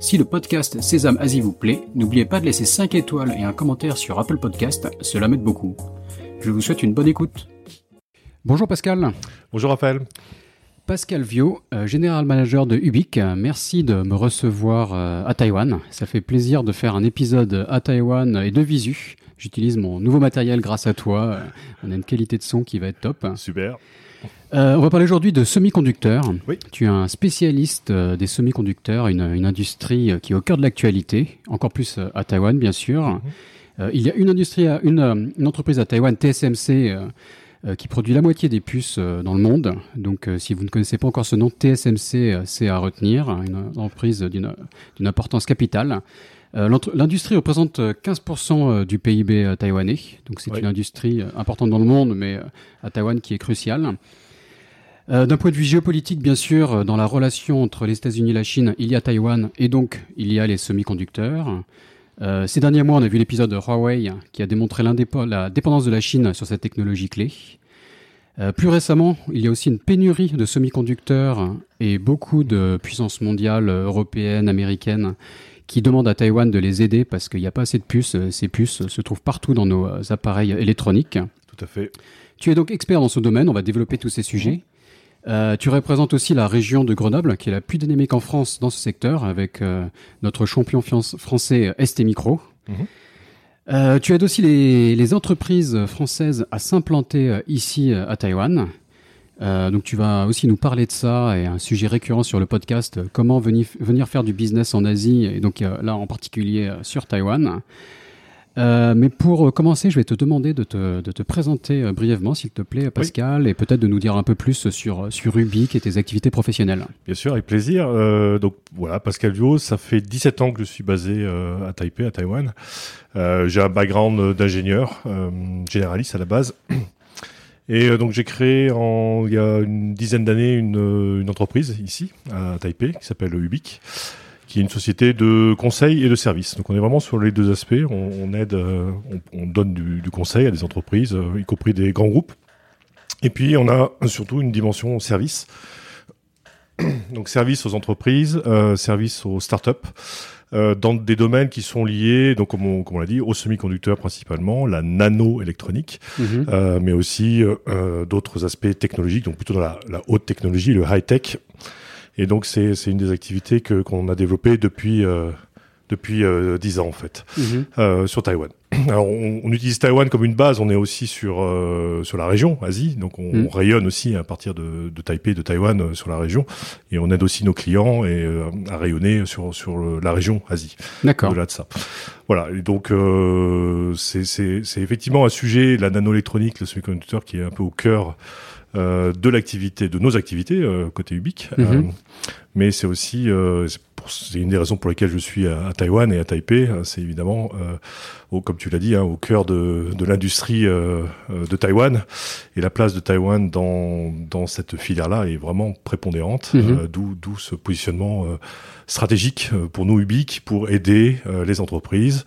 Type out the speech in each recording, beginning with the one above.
Si le podcast Sésame Asie vous plaît, n'oubliez pas de laisser 5 étoiles et un commentaire sur Apple Podcast, cela m'aide beaucoup. Je vous souhaite une bonne écoute. Bonjour Pascal. Bonjour Raphaël. Pascal Vio, euh, général manager de Ubic, merci de me recevoir euh, à Taïwan. Ça fait plaisir de faire un épisode à Taïwan et de visu. J'utilise mon nouveau matériel grâce à toi. Euh, on a une qualité de son qui va être top. Super. Euh, on va parler aujourd'hui de semi-conducteurs. Oui. Tu es un spécialiste euh, des semi-conducteurs, une, une, industrie euh, qui est au cœur de l'actualité, encore plus à Taïwan, bien sûr. -hmm. il y a une industrie, une, une, entreprise à Taïwan, TSMC, qui produit la moitié des puces dans le monde. Donc, si vous ne connaissez pas encore ce nom, TSMC, c'est à retenir, une entreprise d'une importance capitale. L'industrie représente 15% du PIB taïwanais, donc c'est oui. une industrie importante dans le monde, mais à Taïwan qui est cruciale. Euh, D'un point de vue géopolitique, bien sûr, dans la relation entre les États-Unis et la Chine, il y a Taïwan et donc il y a les semi-conducteurs. Euh, ces derniers mois, on a vu l'épisode de Huawei qui a démontré la dépendance de la Chine sur cette technologie clé. Euh, plus récemment, il y a aussi une pénurie de semi-conducteurs et beaucoup de puissances mondiales, européennes, américaines, qui demandent à Taïwan de les aider parce qu'il n'y a pas assez de puces. Ces puces se trouvent partout dans nos appareils électroniques. Tout à fait. Tu es donc expert dans ce domaine, on va développer tous ces sujets. Euh, tu représentes aussi la région de Grenoble, qui est la plus dynamique en France dans ce secteur, avec euh, notre champion français ST Micro. Euh, tu aides aussi les, les, entreprises françaises à s'implanter ici à Taïwan. Donc tu vas aussi nous parler de ça et un sujet récurrent sur le podcast, comment venir, venir faire du business en Asie, et donc là en particulier sur Taïwan. Euh, mais pour commencer, je vais te demander de te, de te présenter euh, brièvement, s'il te plaît, Pascal, oui. et peut-être de nous dire un peu plus sur, sur Ubic et tes activités professionnelles. Bien sûr, avec plaisir. Euh, donc voilà, Pascal Vio, ça fait 17 ans que je suis basé euh, à Taipei, à Taïwan. Euh, j'ai un background d'ingénieur, généraliste à la base. Et donc j'ai créé en, il y a une dizaine d'années une, une entreprise ici, à Taipei, qui s'appelle Ubic qui est une société de conseil et de services. Donc on est vraiment sur les deux aspects. On, on aide, euh, on, on, donne du, du, conseil à des entreprises, euh, y compris des grands groupes. Et puis on a surtout une dimension service. Donc service aux entreprises, euh, service aux startups. Euh, dans des domaines qui sont liés, donc comme on, comme on l'a dit, aux semi-conducteurs principalement, la nano-électronique, -hmm. euh, mais aussi euh, d'autres aspects technologiques, donc plutôt dans la, la haute technologie, le high-tech. Et donc c'est une des activités que qu'on a développées depuis euh, depuis euh, 10 ans en fait Mhm. euh, sur Taïwan. Alors on, on, utilise Taïwan comme une base, on est aussi sur euh, sur la région Asie, donc on, on, rayonne aussi à partir de, de Taipei, de Taïwan euh, sur la région, et on aide aussi nos clients et euh, à rayonner sur sur le, la région Asie. D'accord. Au-delà de ça. Voilà. Et donc c'est effectivement un sujet, la nanoélectronique, le semi-conducteur, qui est un peu au cœur euh, de l'activité, de nos activités euh, côté Ubic. Mm -hmm. euh, mais c'est aussi, c'est une des raisons pour lesquelles je suis à, à Taïwan et à Taipei. C'est évidemment, au, comme tu l'as dit, hein, au cœur de, de l'industrie de Taïwan. Et la place de Taïwan dans, dans cette filière-là est vraiment prépondérante. Mm -hmm. D'où ce positionnement stratégique pour nous Ubic pour aider les entreprises.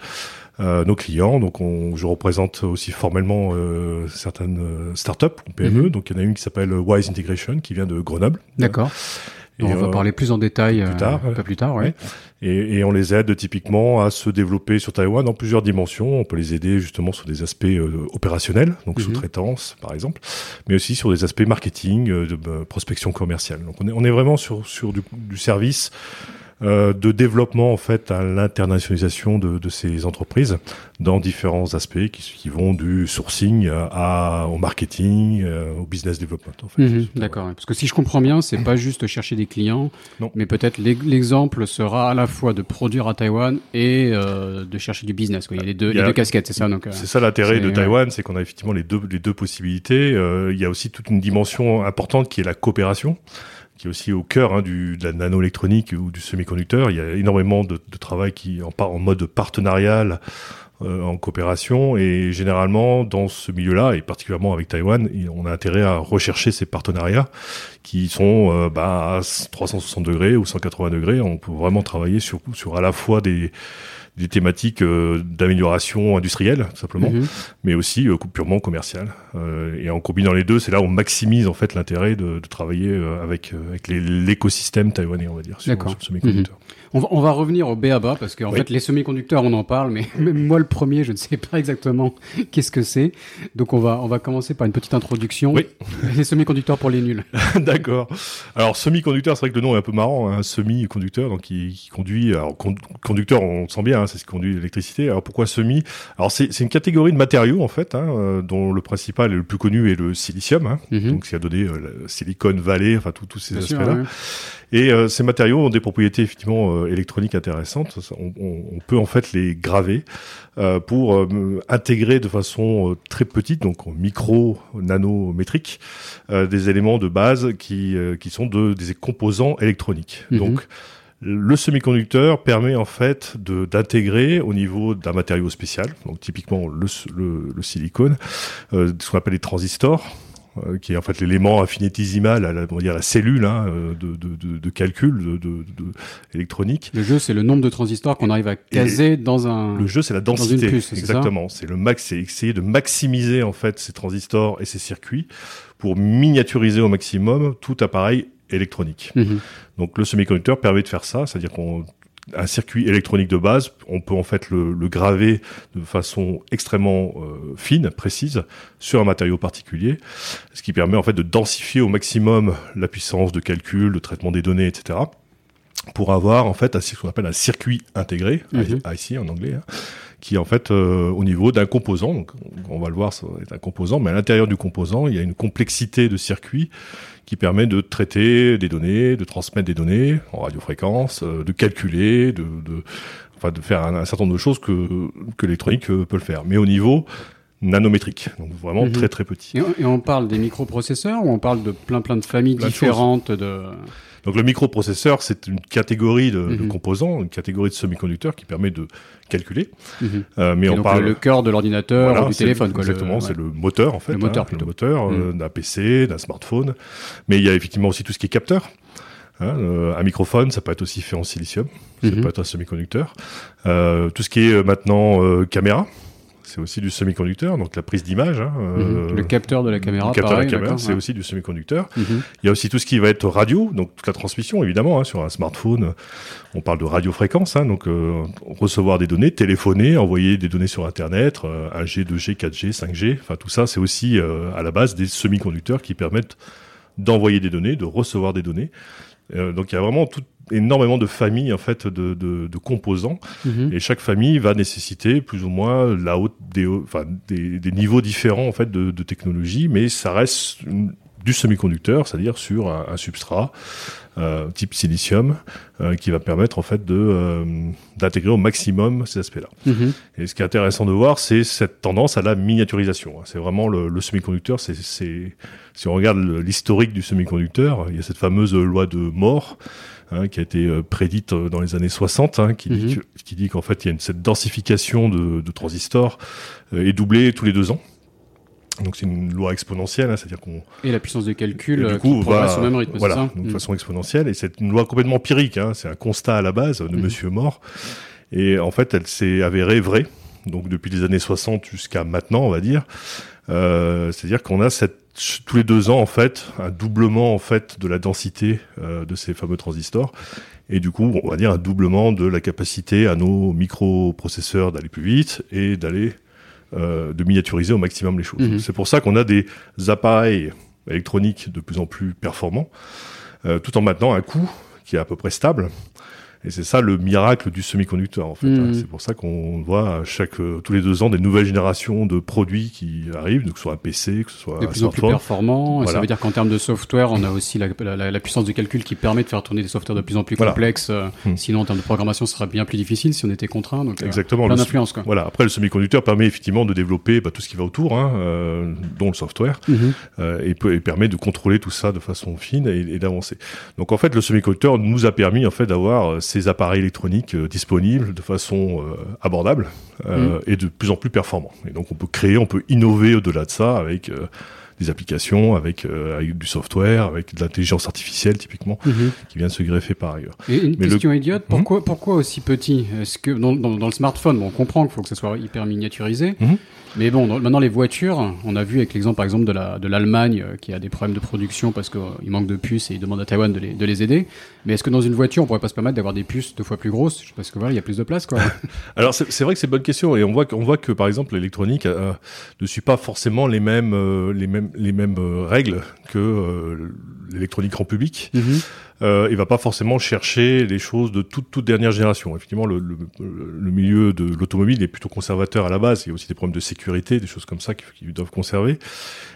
Euh, nos clients. Donc, on, je représente aussi formellement euh, certaines euh, startups, PME. Mhm. Donc, il y en a une qui s'appelle Wise Integration, qui vient de Grenoble. D'accord. Et on va parler plus en détail plus tard, un peu plus tard, ouais. Et, et, on les aide typiquement à se développer sur Taïwan dans plusieurs dimensions. On peut les aider justement sur des aspects euh, opérationnels, donc mm -hmm. sous-traitance par exemple, mais aussi sur des aspects marketing, euh, de euh, prospection commerciale. Donc on est, on est vraiment sur, sur du, du service euh, de développement en fait à l'internationalisation de, de, ces entreprises dans différents aspects qui, qui vont du sourcing à, au marketing, euh, au business development. En fait. mmh, D'accord. Parce que si je comprends bien, c'est pas juste chercher des clients, non. mais peut-être l'exemple sera à la fois de produire à Taïwan et euh, de chercher du business. Quoi. Il y a les deux, a, les deux casquettes, c'est ça. Donc c'est ça l'intérêt de Taïwan, c'est qu'on a effectivement les deux les deux possibilités. il y a aussi toute une dimension importante qui est la coopération qui est aussi au cœur hein, du, de la nanoélectronique ou du semi-conducteur. Il y a énormément de, travail qui en, en mode partenarial en coopération. Et généralement, dans ce milieu-là, et particulièrement avec Taïwan, on a intérêt à rechercher ces partenariats qui sont bah, à 360 degrés ou 180 degrés. On peut vraiment travailler sur, sur à la fois des des thématiques euh, d'amélioration industrielle simplement, mhm. mais aussi euh, purement commerciale. Euh, et en combinant les deux, c'est là où on maximise en fait l'intérêt de, de, travailler avec avec l'écosystème taïwanais, on va dire, sur, sur ce semi-conducteur. Mhm. On va, on va, revenir au BABA parce qu'en fait, les semi-conducteurs, on en parle, mais même moi, le premier, je ne sais pas exactement qu'est-ce que c'est. Donc, on va, on va commencer par une petite introduction. Oui. Les semi-conducteurs pour les nuls. D'accord. Alors, semi-conducteur, c'est vrai que le nom est un peu marrant, hein, semi-conducteur, donc qui, qui, conduit. Alors, conducteur, on sent bien, hein, c'est ce qui conduit l'électricité. Alors, pourquoi semi? Alors, c'est une catégorie de matériaux, en fait, hein, euh, dont le principal et le plus connu est le silicium. Hein, mm -hmm. Donc, ce qui a donné euh, le Silicon Valley, enfin, tous ces aspects-là. Et euh, ces matériaux ont des propriétés effectivement euh, électroniques intéressantes. On, on, on, peut en fait les graver euh, pour euh, intégrer de façon très petite, donc micro, nanométrique, des éléments de base qui, qui sont de, des composants électroniques. Mhm. Donc le semi-conducteur permet en fait d'intégrer au niveau d'un matériau spécial, donc typiquement le, le, le silicone, euh, ce qu'on appelle les transistors, euh, qui est en fait l'élément infinitésimal, la, on va dire la cellule hein, euh, de, de, de, de, calcul de, électronique. Le jeu, c'est le nombre de transistors qu'on arrive à caser dans un. Le jeu, c'est la densité. Puce, exactement. C'est le max, c'est essayer de maximiser en fait ces transistors et ces circuits pour miniaturiser au maximum tout appareil électronique. Mhm. Donc le semi-conducteur permet de faire ça, c'est-à-dire qu'on un circuit électronique de base, on peut en fait le, le graver de façon extrêmement euh, fine, précise, sur un matériau particulier, ce qui permet en fait de densifier au maximum la puissance de calcul, de traitement des données, etc. Pour avoir en fait ce qu'on appelle un circuit intégré, IC mhm. en anglais, hein, qui en fait euh, au niveau d'un composant. Donc, on va le voir, ça est un composant, mais à l'intérieur du composant, il y a une complexité de circuits qui permet de traiter des données, de transmettre des données en radiofréquence, euh, de calculer, de, de, enfin, de faire un, certain nombre de choses que, que l'électronique euh, peut le faire. Mais au niveau nanométrique, donc vraiment mhm. très très petit. Et on, parle des microprocesseurs ou on parle de plein plein de familles différentes de... Donc le microprocesseur, c'est une catégorie de, de, mhm. composants, une catégorie de semi-conducteurs qui permet de calculer. Mhm. euh, mais on donc parle le cœur de l'ordinateur voilà, ou du téléphone. Quoi, exactement, c'est le moteur en fait. Le moteur, hein, le moteur euh, d'un PC, d'un smartphone. Mais il y a effectivement aussi tout ce qui est capteur. Hein, euh, un microphone, ça peut être aussi fait en silicium, ça peut être un semi-conducteur. Tout ce qui est maintenant caméra, c'est aussi du semi-conducteur, donc la prise d'image. Hein, euh, le capteur de la caméra, le capteur de la caméra, c'est aussi du semi-conducteur. Mm -hmm. Il y a aussi tout ce qui va être radio, donc toute la transmission, évidemment, hein, sur un smartphone. On parle de radiofréquence, hein, donc euh, recevoir des données, téléphoner, envoyer des données sur Internet, euh, 1G, 2G, 4G, 5G. Enfin, tout ça, c'est aussi euh, à la base des semi-conducteurs qui permettent d'envoyer des données, de recevoir des données. Euh, donc il y a vraiment tout, énormément de familles en fait de, de, de composants mmh. et chaque famille va nécessiter plus ou moins la haute des, enfin, des, des niveaux différents en fait de, de technologie, mais ça reste une, du semi-conducteur, c'est-à-dire sur un, un substrat euh, type silicium euh, qui va permettre en fait de euh, d'intégrer au maximum ces aspects-là. -hmm. Et ce qui est intéressant de voir, c'est cette tendance à la miniaturisation. C'est vraiment le, le semi-conducteur. C'est si on regarde l'historique du semi-conducteur, il y a cette fameuse loi de Moore Hein, qui a été euh, prédite euh, dans les années 60, hein, qui, mm -hmm. dit, mhm. qui dit qu'en fait il y a une, cette densification de, de transistors euh, est doublée tous les deux ans. Donc c'est une loi exponentielle, hein, c'est-à-dire qu'on et la puissance de calcul du coup, qui progresse au même rythme, voilà, ça donc, de mmh. façon exponentielle. Et c'est une loi complètement empirique, hein, c'est un constat à la base de mmh. Monsieur Mort. Et en fait, elle s'est avérée vraie. Donc depuis les années 60 jusqu'à maintenant, on va dire. Euh, c'est-à-dire qu'on a cette tous les deux ans en fait un doublement en fait de la densité euh, de ces fameux transistors et du coup on va dire un doublement de la capacité à nos microprocesseurs d'aller plus vite et d'aller euh, de miniaturiser au maximum les choses. -hmm. C'est pour ça qu'on a des appareils électroniques de plus en plus performants euh, tout en maintenant un coût qui est à peu près stable et c'est ça le miracle du semi-conducteur en fait. Mmh. Hein. C'est pour ça qu'on voit chaque euh, tous les deux ans des nouvelles générations de produits qui arrivent, que ce soit un PC, que ce soit de un plus en plus performant. Voilà. Ça veut dire qu'en termes de software, on a aussi la, la, la, puissance de calcul qui permet de faire tourner des softwares de plus en plus voilà. complexes. Mmh. Sinon, en termes de programmation, ce serait bien plus difficile si on était contraint. Donc, euh, Exactement. Plein d'influence. Voilà. Après, le semi-conducteur permet effectivement de développer bah, tout ce qui va autour, hein, euh, dont le software, mmh. euh, et, peut, et, permet de contrôler tout ça de façon fine et, et d'avancer. Donc en fait, le semi-conducteur nous a permis en fait d'avoir ces appareils électroniques disponibles de façon abordable mm. et de plus en plus performants. Et donc on peut créer, on peut innover au-delà de ça avec des applications avec, euh, avec du software, avec de l'intelligence artificielle typiquement, mhm. qui vient de se greffer par ailleurs. Et une question idiote, mhm. pourquoi, pourquoi aussi petit? Est-ce que dans, dans, dans, le smartphone, on comprend qu'il faut que ce soit hyper miniaturisé, mhm. Mais bon, maintenant les voitures, on a vu avec l'exemple par exemple de la de l'Allemagne euh, qui a des problèmes de production parce qu'il euh, manque de puces et ils demandent à Taïwan de les, de les aider. Mais est-ce que dans une voiture, on pourrait pas se permettre d'avoir des puces deux fois plus grosses? Parce que voilà, il y a plus de place quoi. Alors c'est vrai que c'est une bonne question et on voit qu'on voit que par exemple l'électronique euh, ne suit pas forcément les mêmes les mêmes les mêmes règles que l'électronique en public. Mhm euh, il va pas forcément chercher les choses de toute, toute dernière génération. Effectivement, le, le, le milieu de l'automobile est plutôt conservateur à la base. Il y a aussi des problèmes de sécurité, des choses comme ça qu'ils doivent conserver.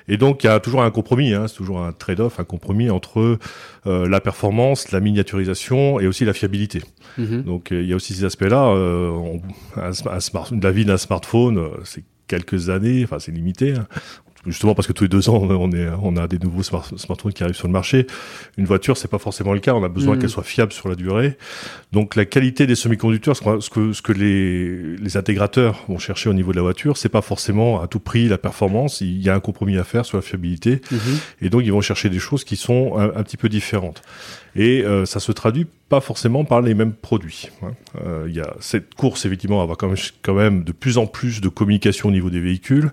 Et donc, il y a toujours un compromis. Hein, c'est toujours un trade-off, un compromis entre euh, la performance, la miniaturisation et aussi la fiabilité. Mm-hmm. Donc, il y a aussi ces aspects-là. Euh, un, un smart, la vie d'un smartphone, euh, c'est quelques années, enfin c'est limité. Hein justement parce que tous les deux ans on est on a des nouveaux smartphones qui arrivent sur le marché. Une voiture c'est pas forcément le cas. On a besoin mm. qu'elle soit fiable sur la durée. Donc la qualité des semi-conducteurs, ce que ce que les les intégrateurs vont chercher au niveau de la voiture, c'est pas forcément à tout prix la performance. Il y a un compromis à faire sur la fiabilité mm-hmm. et donc ils vont chercher des choses qui sont un, petit peu différentes. Et euh, ça se traduit pas forcément par les mêmes produits. Hein. Euh, il y a cette course effectivement à avoir quand même, quand même de plus en plus de communication au niveau des véhicules.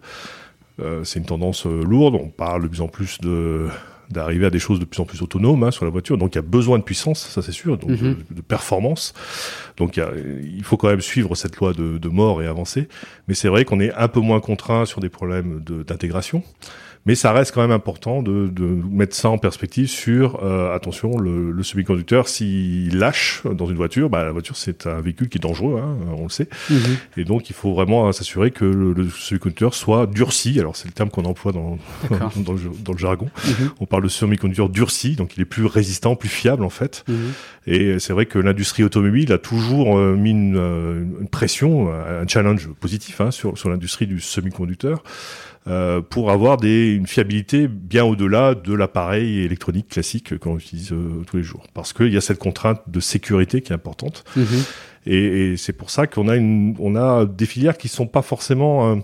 Euh, c'est une tendance euh, lourde. On parle de plus en plus de d'arriver à des choses de plus en plus autonomes hein, sur la voiture. Donc il y a besoin de puissance, ça c'est sûr, donc mhm. de, performance. Donc il, faut quand même suivre cette loi de, de mort et avancer. Mais c'est vrai qu'on est un peu moins contraint sur des problèmes d'intégration. Mais ça reste quand même important de, de mettre ça en perspective sur, euh, attention, le, le semi-conducteur, s'il lâche dans une voiture, bah, la voiture c'est un véhicule qui est dangereux, hein, on le sait. Mhm. Et donc il faut vraiment s'assurer que le, le semi-conducteur soit durci. Alors c'est le terme qu'on emploie dans, dans, le, dans, le, jargon. Mhm. On parle de semi-conducteur durci, donc il est plus résistant, plus fiable en fait. Mhm. Et c'est vrai que l'industrie automobile a toujours euh, mis une, euh, une, pression, un challenge positif hein, sur, sur l'industrie du semi-conducteur. Euh, pour avoir des, une fiabilité bien au-delà de l'appareil électronique classique qu'on utilise euh, tous les jours. Parce qu'il y a cette contrainte de sécurité qui est importante. Mhm. Et, et c'est pour ça qu'on a une, on a des filières qui sont pas forcément, euh,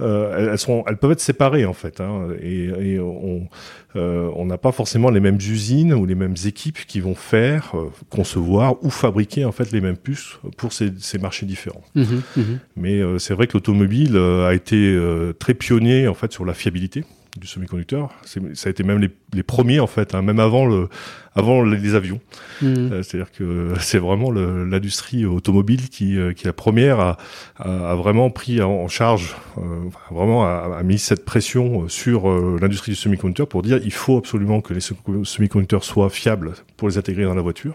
euh elles sont, elles peuvent être séparées en fait. Hein, et, et, on, euh, on n'a pas forcément les mêmes usines ou les mêmes équipes qui vont faire, euh, concevoir ou fabriquer en fait les mêmes puces pour ces, ces marchés différents. Mhm, mhm. Mais c'est vrai que l'automobile a été très pionnier en fait sur la fiabilité du semi-conducteur. Ça a été même les, les premiers en fait, hein, même avant le, avant les, avions. Mmh. Euh, c'est-à-dire que c'est vraiment l'industrie automobile qui, euh, qui est la première à, a vraiment pris en charge, euh, vraiment a, a, mis cette pression sur l'industrie du semi-conducteur pour dire il faut absolument que les semi-conducteurs soient fiables pour les intégrer dans la voiture.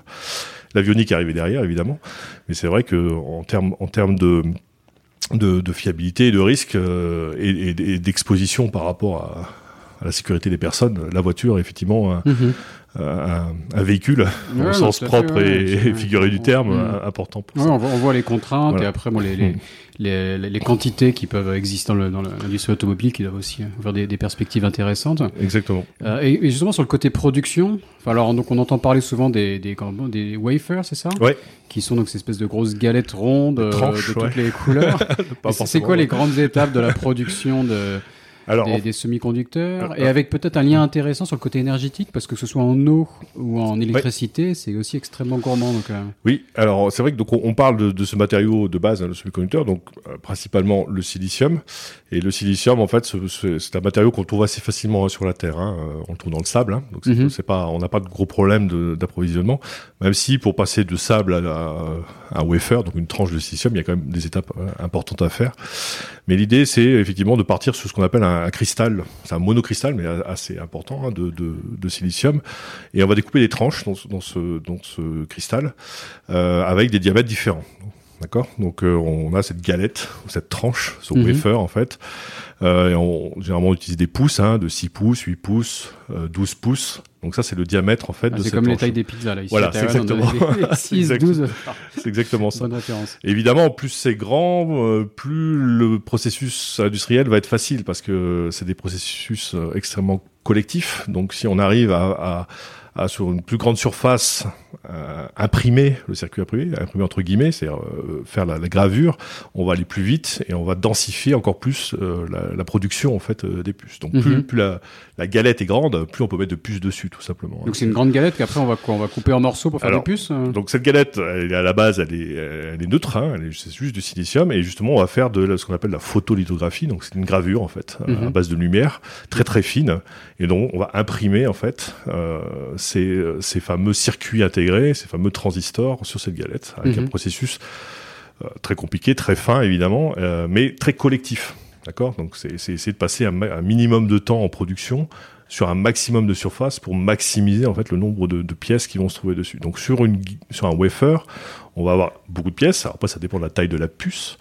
L'avionique est arrivée derrière, évidemment, mais c'est vrai que en termes en termes de de, de, fiabilité et de risque euh, et, et d'exposition par rapport à, à, la sécurité des personnes. La voiture, effectivement, un, mhm. un, un véhicule au sens propre et, figuré du terme, mhm. important pour ça. On voit, on, voit, les contraintes et après bon, les, les, les, les, quantités qui peuvent exister dans l'industrie automobile qui doivent aussi avoir des, des perspectives intéressantes. Exactement. Euh, et, et, justement sur le côté production, alors donc on entend parler souvent des des, des wafers, c'est ça? Ouais. Qui sont donc ces espèces de grosses galettes rondes euh, de toutes les couleurs. c'est quoi les grandes étapes de la production de alors, des, des semi-conducteurs, euh, et avec peut-être un lien intéressant sur le côté énergétique, parce que ce soit en eau ou en électricité, c'est aussi extrêmement gourmand. Donc, euh. Oui, alors c'est vrai que donc on, parle de, de, ce matériau de base, hein, le semi-conducteur, donc euh, principalement le silicium. Et le silicium, en fait, c'est un matériau qu'on trouve assez facilement hein, sur la Terre. Hein, on le trouve dans le sable, hein, donc c'est mhm. pas, on n'a pas de gros problème d'approvisionnement. Même si pour passer de sable à, à, un wafer, donc une tranche de silicium, il y a quand même des étapes importantes à faire. Mais l'idée, c'est effectivement de partir sur ce qu'on appelle un un, cristal, c'est un monocristal, mais assez important, hein, de, de, de, silicium. Et on va découper des tranches dans, dans, ce, dans ce cristal euh, avec des diamètres différents. D'accord? Donc euh, on a cette galette, cette tranche, ce mhm. wafer en fait. Euh, et on, généralement on utilise des pouces, hein, de 6 pouces, 8 pouces, euh, 12 pouces. Donc ça c'est le diamètre en fait ah, de C'est comme les tailles des pizzas là. Ici, voilà, c'est exactement. 6, 12. c'est exactement ça. Bonne référence. évidemment, plus c'est grand, euh, plus le processus industriel va être facile parce que c'est des processus euh, extrêmement collectifs. Donc si on arrive à, à à, sur une plus grande surface euh, imprimer le circuit imprimé, imprimer entre guillemets, c'est-à-dire euh, faire la, la, gravure, on va aller plus vite et on va densifier encore plus euh, la, la, production en fait des puces. Donc plus, mhm. plus la, la, galette est grande, plus on peut mettre de puces dessus tout simplement. Donc c'est une grande galette qu'après on va on va couper en morceaux pour faire des puces. Donc cette galette, elle, à la base, elle est, elle est neutre, hein, c'est juste du silicium et justement on va faire de ce qu'on appelle la photolithographie. Donc c'est une gravure en fait à mhm. base de lumière très très fine et donc on va imprimer en fait ces, ces fameux circuits intégrés ces fameux transistors sur cette galette, avec un mhm. processus euh, très compliqué, très fin évidemment, euh, mais très collectif. D'accord? Donc c'est essayer de passer un, minimum de temps en production sur un maximum de surface pour maximiser en fait le nombre de, pièces qui vont se trouver dessus. Donc sur une sur un wafer, on va avoir beaucoup de pièces. Alors après ça dépend de la taille de la puce.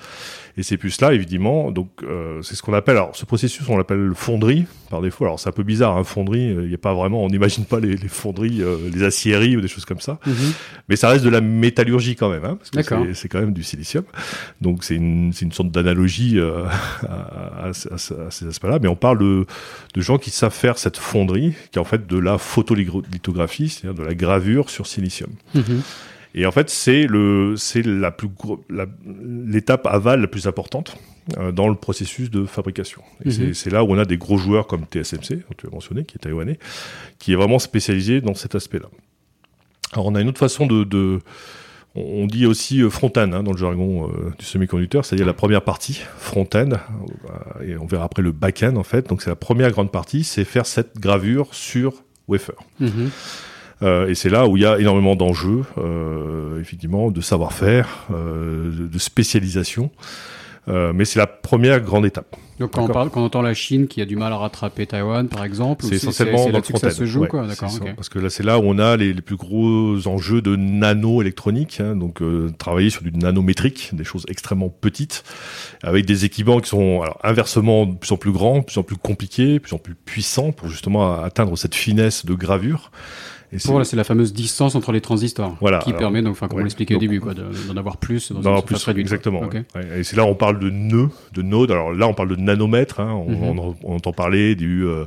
Et ces puces-là, évidemment, donc euh, c'est ce qu'on appelle, alors ce processus, on l'appelle fonderie par défaut. Alors c'est un peu bizarre, hein, fonderie, euh, il n'y a pas vraiment, on n'imagine pas les, les fonderies, euh, les aciéries ou des choses comme ça. Mhm. Mais ça reste de la métallurgie quand même, hein, parce que c'est quand même du silicium. Donc c'est une, une sorte d'analogie à, à, à, ces aspects-là. Mais on parle de, de gens qui savent faire cette fonderie, qui est en fait de la photolithographie, c'est-à-dire de la gravure sur silicium. Mhm. Et en fait, c'est le, c'est la plus l'étape aval la plus importante euh, dans le processus de fabrication. Et c'est, mhm. là où on a des gros joueurs comme TSMC, dont tu as mentionné, qui est taïwanais, qui est vraiment spécialisé dans cet aspect-là. Alors, on a une autre façon de, de on dit aussi euh, front-end hein, dans le jargon euh, du semi-conducteur, c'est-à-dire la première partie, front-end, et on verra après le back-end en fait. Donc c'est la première grande partie, c'est faire cette gravure sur wafer. Mhm. Euh, et c'est là où il y a énormément d'enjeux, euh, effectivement, de savoir-faire, euh, de spécialisation. Euh, mais c'est la première grande étape. Donc quand on parle, quand on entend la Chine qui a du mal à rattraper Taïwan, par exemple, c'est essentiellement dans le que ça se joue, quoi. D'accord. Parce que là, c'est là où on a les, les plus gros enjeux de nano-électronique, hein, donc euh, travailler sur du nanométrique, des choses extrêmement petites, avec des équipements qui sont alors, inversement de plus en plus grands, de plus en plus compliqués, de plus en plus puissants pour justement atteindre cette finesse de gravure. Voilà, c'est la fameuse distance entre les transistors voilà, qui permet, donc, enfin, comme on l'expliquait au début, d'en avoir plus dans une plus, réduite. Exactement. Et c'est là on parle de nœuds, de nodes. Alors là, on parle de nanomètres. Hein. Mhm. on, on, entend parler du euh,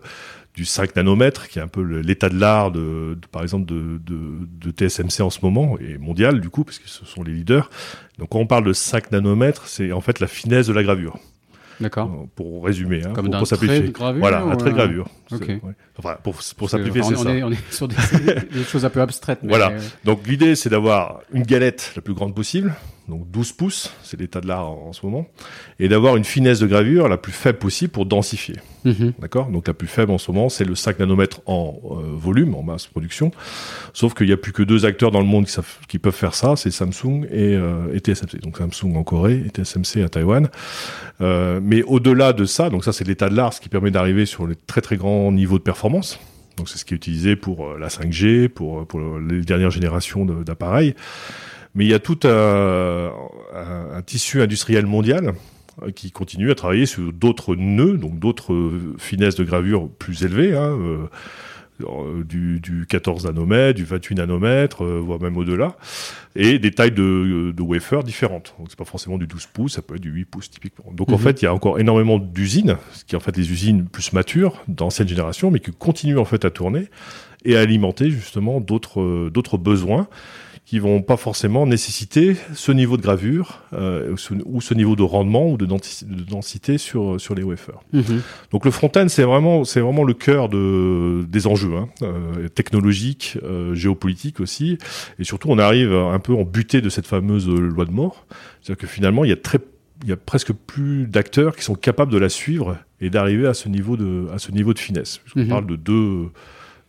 du 5 nanomètres, qui est un peu l'état de l'art, de, par exemple, de, de, de, TSMC en ce moment, et mondial du coup, parce que ce sont les leaders. Donc quand on parle de 5 nanomètres, c'est en fait la finesse de la gravure. D'accord. Euh, pour résumer, hein, Comme pour, simplifier. De gravure, voilà, un trait de gravure. Okay. Ouais. Enfin, pour, pour simplifier, c'est ça. Est, on est sur des, des choses un peu abstraites. Mais... Voilà. Donc l'idée, c'est d'avoir une galette la plus grande possible, donc 12 pouces, c'est l'état de l'art en, ce moment, et d'avoir une finesse de gravure la plus faible possible pour densifier. Mhm. D'accord? Donc la plus faible en ce moment, c'est le 5 nanomètres en euh, volume, en masse production. Sauf qu'il n'y a plus que deux acteurs dans le monde qui, savent, qui peuvent faire ça, c'est Samsung et, euh, et, TSMC. Donc Samsung en Corée et TSMC à Taïwan. Euh, mais au-delà de ça, donc ça c'est l'état de l'art, ce qui permet d'arriver sur les très très grands niveaux de performance. Donc c'est ce qui est utilisé pour la 5G, pour, pour les dernières générations d'appareils mais il y a tout un, un, tissu industriel mondial euh, qui continue à travailler sur d'autres nœuds, donc d'autres finesses de gravure plus élevées, hein, euh, euh du, du, 14 nanomètres, du 28 nanomètres, euh, voire même au-delà, et des tailles de, de wafer différentes. Donc c'est pas forcément du 12 pouces, ça peut être du 8 pouces typiquement. Donc en mhm. fait, il y a encore énormément d'usines, ce qui est en fait les usines plus matures, d'ancienne génération, mais qui continuent en fait à tourner et à alimenter justement d'autres d'autres besoins qui vont pas forcément nécessiter ce niveau de gravure euh, ou ce niveau de rendement ou de, densité sur sur les wafers. Mhm. Donc le front-end c'est vraiment c'est vraiment le cœur de des enjeux hein, euh, technologiques, euh, géopolitiques aussi, et surtout on arrive un peu en butée de cette fameuse loi de mort, c'est-à-dire que finalement il y a très il y a presque plus d'acteurs qui sont capables de la suivre et d'arriver à ce niveau de à ce niveau de finesse. On mhm. parle de deux